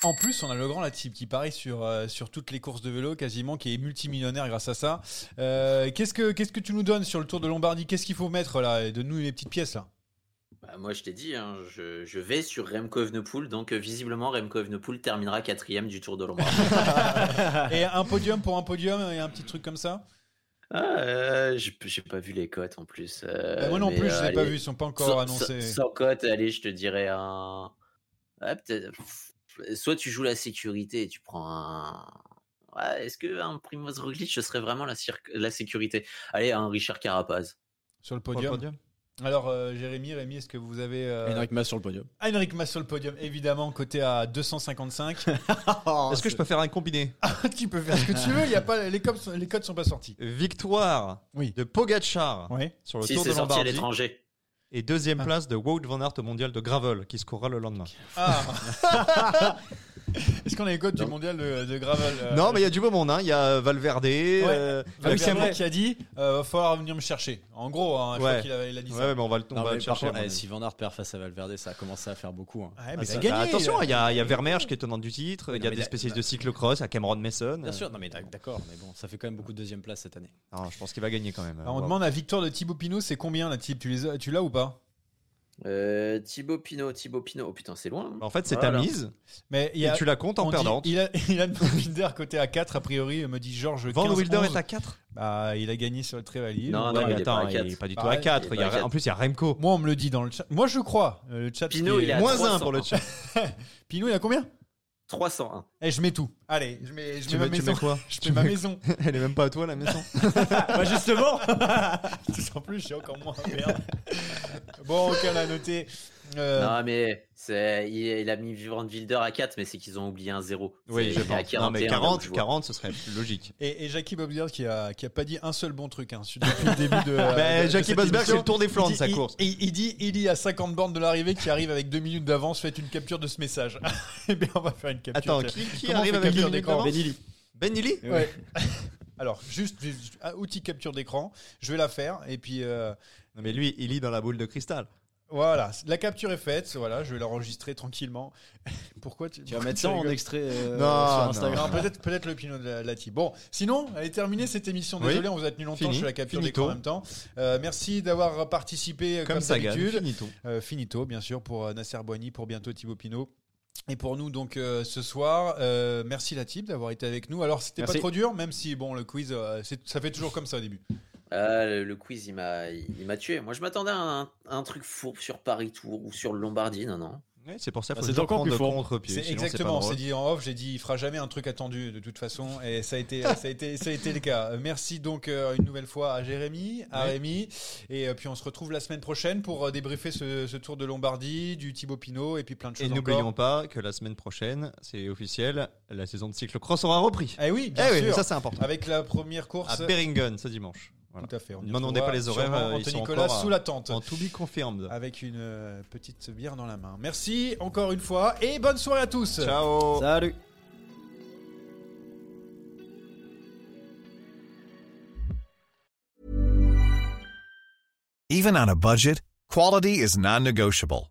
En plus, on a le grand Latib qui parie sur, euh, sur toutes les courses de vélo quasiment, qui est multimillionnaire grâce à ça. Euh, qu'est-ce, que, qu'est-ce que tu nous donnes sur le Tour de Lombardie? Qu'est-ce qu'il faut mettre là Donne-nous les petites pièces là? Bah, moi, je t'ai dit, hein, je, je vais sur Remco Evenepoel, donc euh, visiblement Remco Evenepoel terminera quatrième du Tour de Lombardie. <laughs> Et un podium pour un podium et un petit truc comme ça? Ah, euh, j'ai pas vu les cotes en plus. euh, Bah, Moi non plus, je euh, les ai pas vus, ils sont pas encore sans- annoncés. Sans, sans cote, allez, je te dirais un. Ouais, peut-être- Soit tu joues la sécurité et tu prends un. Ouais, Est-ce que un Primoz Roglic ce serait vraiment la, cir- la sécurité? Allez, un Richard Carapaz. Sur le podium? Alors, euh, Jérémy, Rémi, est-ce que vous avez. euh, Henrik Mas sur le podium. Heinrich Mas sur le podium, évidemment, côté à 255. <laughs> Est-ce que je peux faire un combiné? <laughs> Tu peux faire ce que tu veux, il y a pas, les, codes sont, les codes sont pas sortis. Victoire Oui. de Pogacar Oui. sur le Si Tour de c'est sorti à Lombardie l'étranger. Et deuxième Ah. place de Wout van Aert au mondial de gravel qui se courra le lendemain. Ah <laughs> Est-ce qu'on a les codes du mondial de, de Gravel euh, non, mais il y a du beau monde. hein. Il y a Valverde. euh, Valverde qui a dit euh, va falloir venir me chercher. En gros, hein, je crois Ouais. qu'il a, il a dit Ouais, ça. ouais, mais on va le, on Non, va mais chercher. contre, à eh, si Van Aert perd face à Valverde, ça a commencé à faire beaucoup. hein. Ouais, mais Ah, il ça- a gagné. bah, attention, là. il y a, il y a Vermeersch qui est tenant du titre, il y a mais des spécialistes de cyclocross, il y a Cameron Mason. Bien sûr, non mais d'ac- d'accord, mais bon, ça fait quand même beaucoup de deuxième place cette année. Non, je pense qu'il va gagner quand même. Alors, on demande à Victor de Thibaut Pinot, c'est combien la type tu l'as ou pas? Euh, Thibaut Pinot, Thibaut Pinot. Oh putain, c'est loin. En fait, c'est Voilà. ta mise Mais il y et a, tu la comptes en perdante. il a, <laughs> il a Van Wilder côté à 4 a priori, me dit Georges. Van 15, Wilder 11. est à 4 Bah, il a gagné sur le Trevalier. Non, non, Ouais, mais il est pas attends, à il quatre. est pas du tout Ah, à il est 4. pas Il y a- à quatre. En plus, il y a Remco. Moi, on me le dit dans le chat. Moi, je crois. Euh, Le chat. Pinot, est- il est à Moins 1 300. pour le chat. <laughs> Pinot, il a combien? 301. Eh, je mets tout. Allez, je mets, je Tu mets <laughs> mets, ma tu maison. mets quoi Je Tu mets ma mets- maison. <laughs> Elle est même pas à toi la maison. <laughs> bah justement En plus, j'ai encore moins à perdre. Bon, ok, on a noté. Euh, Non, mais c'est, il, il a mis Van Wilder à 4, mais c'est qu'ils ont oublié un 0. Oui, C'est- je pense. Non, mais 41, donc 40, je vois. 40, ce serait plus logique. et, et Jackie Bobbiard qui a, qui a pas dit un seul bon truc hein, depuis le début de. Bah, <laughs> de- de Jackie émission. c'est le tour des Flandres, Il dit- sa il- course. Il, il dit, il dit à 50 bornes de l'arrivée qui arrive avec 2 minutes d'avance, faites une capture de ce message. <laughs> Eh bien, on va faire une capture. Attends, qui, arrive avec capture une d'écran d'écran Benili. Ben Nili Ouais. <laughs> Alors, juste, juste, outil capture d'écran, je vais la faire et puis euh, Non, mais lui, il lit dans la boule de cristal. Voilà, la capture est faite, voilà, je vais l'enregistrer tranquillement. <laughs> Pourquoi tu, Tu vas mettre ça en extrait euh, Non, sur. Instagram. Non, peut-être peut-être le Pinot de la, la team. Bon, sinon, elle est terminée cette émission. Oui. Désolé, on vous a tenu longtemps. Fini. Je la capture Finito. en même temps. Euh, merci d'avoir participé euh, comme, Comme d'habitude. finito. Euh, finito, bien sûr, pour Nasser Boigny, pour bientôt Thibaut Pinot. Et pour nous, donc, euh, ce soir, euh, merci la team d'avoir été avec nous. Alors, c'était pas trop dur, même si, bon, le quiz, euh, ça fait toujours comme ça au début. Ah, le, le quiz, il m'a, il m'a tué. Moi, je m'attendais à un, à un truc fourbe sur Paris Tour ou sur le Lombardie. Non, non. Ouais, c'est pour ça Bah, qu'il faut c'est encore prendre plus le fort. contre-pied. C'est exactement, pas on s'est drôle. dit en off, j'ai dit il fera jamais un truc attendu de toute façon et ça a été <laughs> ça a été ça a été le cas. Merci donc euh, une nouvelle fois à Jérémy, à Ouais. Rémi et euh, puis on se retrouve la semaine prochaine pour euh, débriefer ce, ce tour de Lombardie, du Thibaut Pinot et puis plein de Et choses n'oublions encore. pas que la semaine prochaine, c'est officiel, la saison de cyclocross aura repris. Eh oui, bien Eh oui, mais ça c'est important. Avec la première course À Beringen ce dimanche. Voilà. Tout à fait. On Ne demandez pas les horaires, euh, ils Anthony sont Nicolas sous la tente. En to be confirmed. Avec une euh, petite bière dans la main. Merci encore une fois et bonne soirée à tous. Ciao. Salut. Even on a budget, quality is non-negotiable.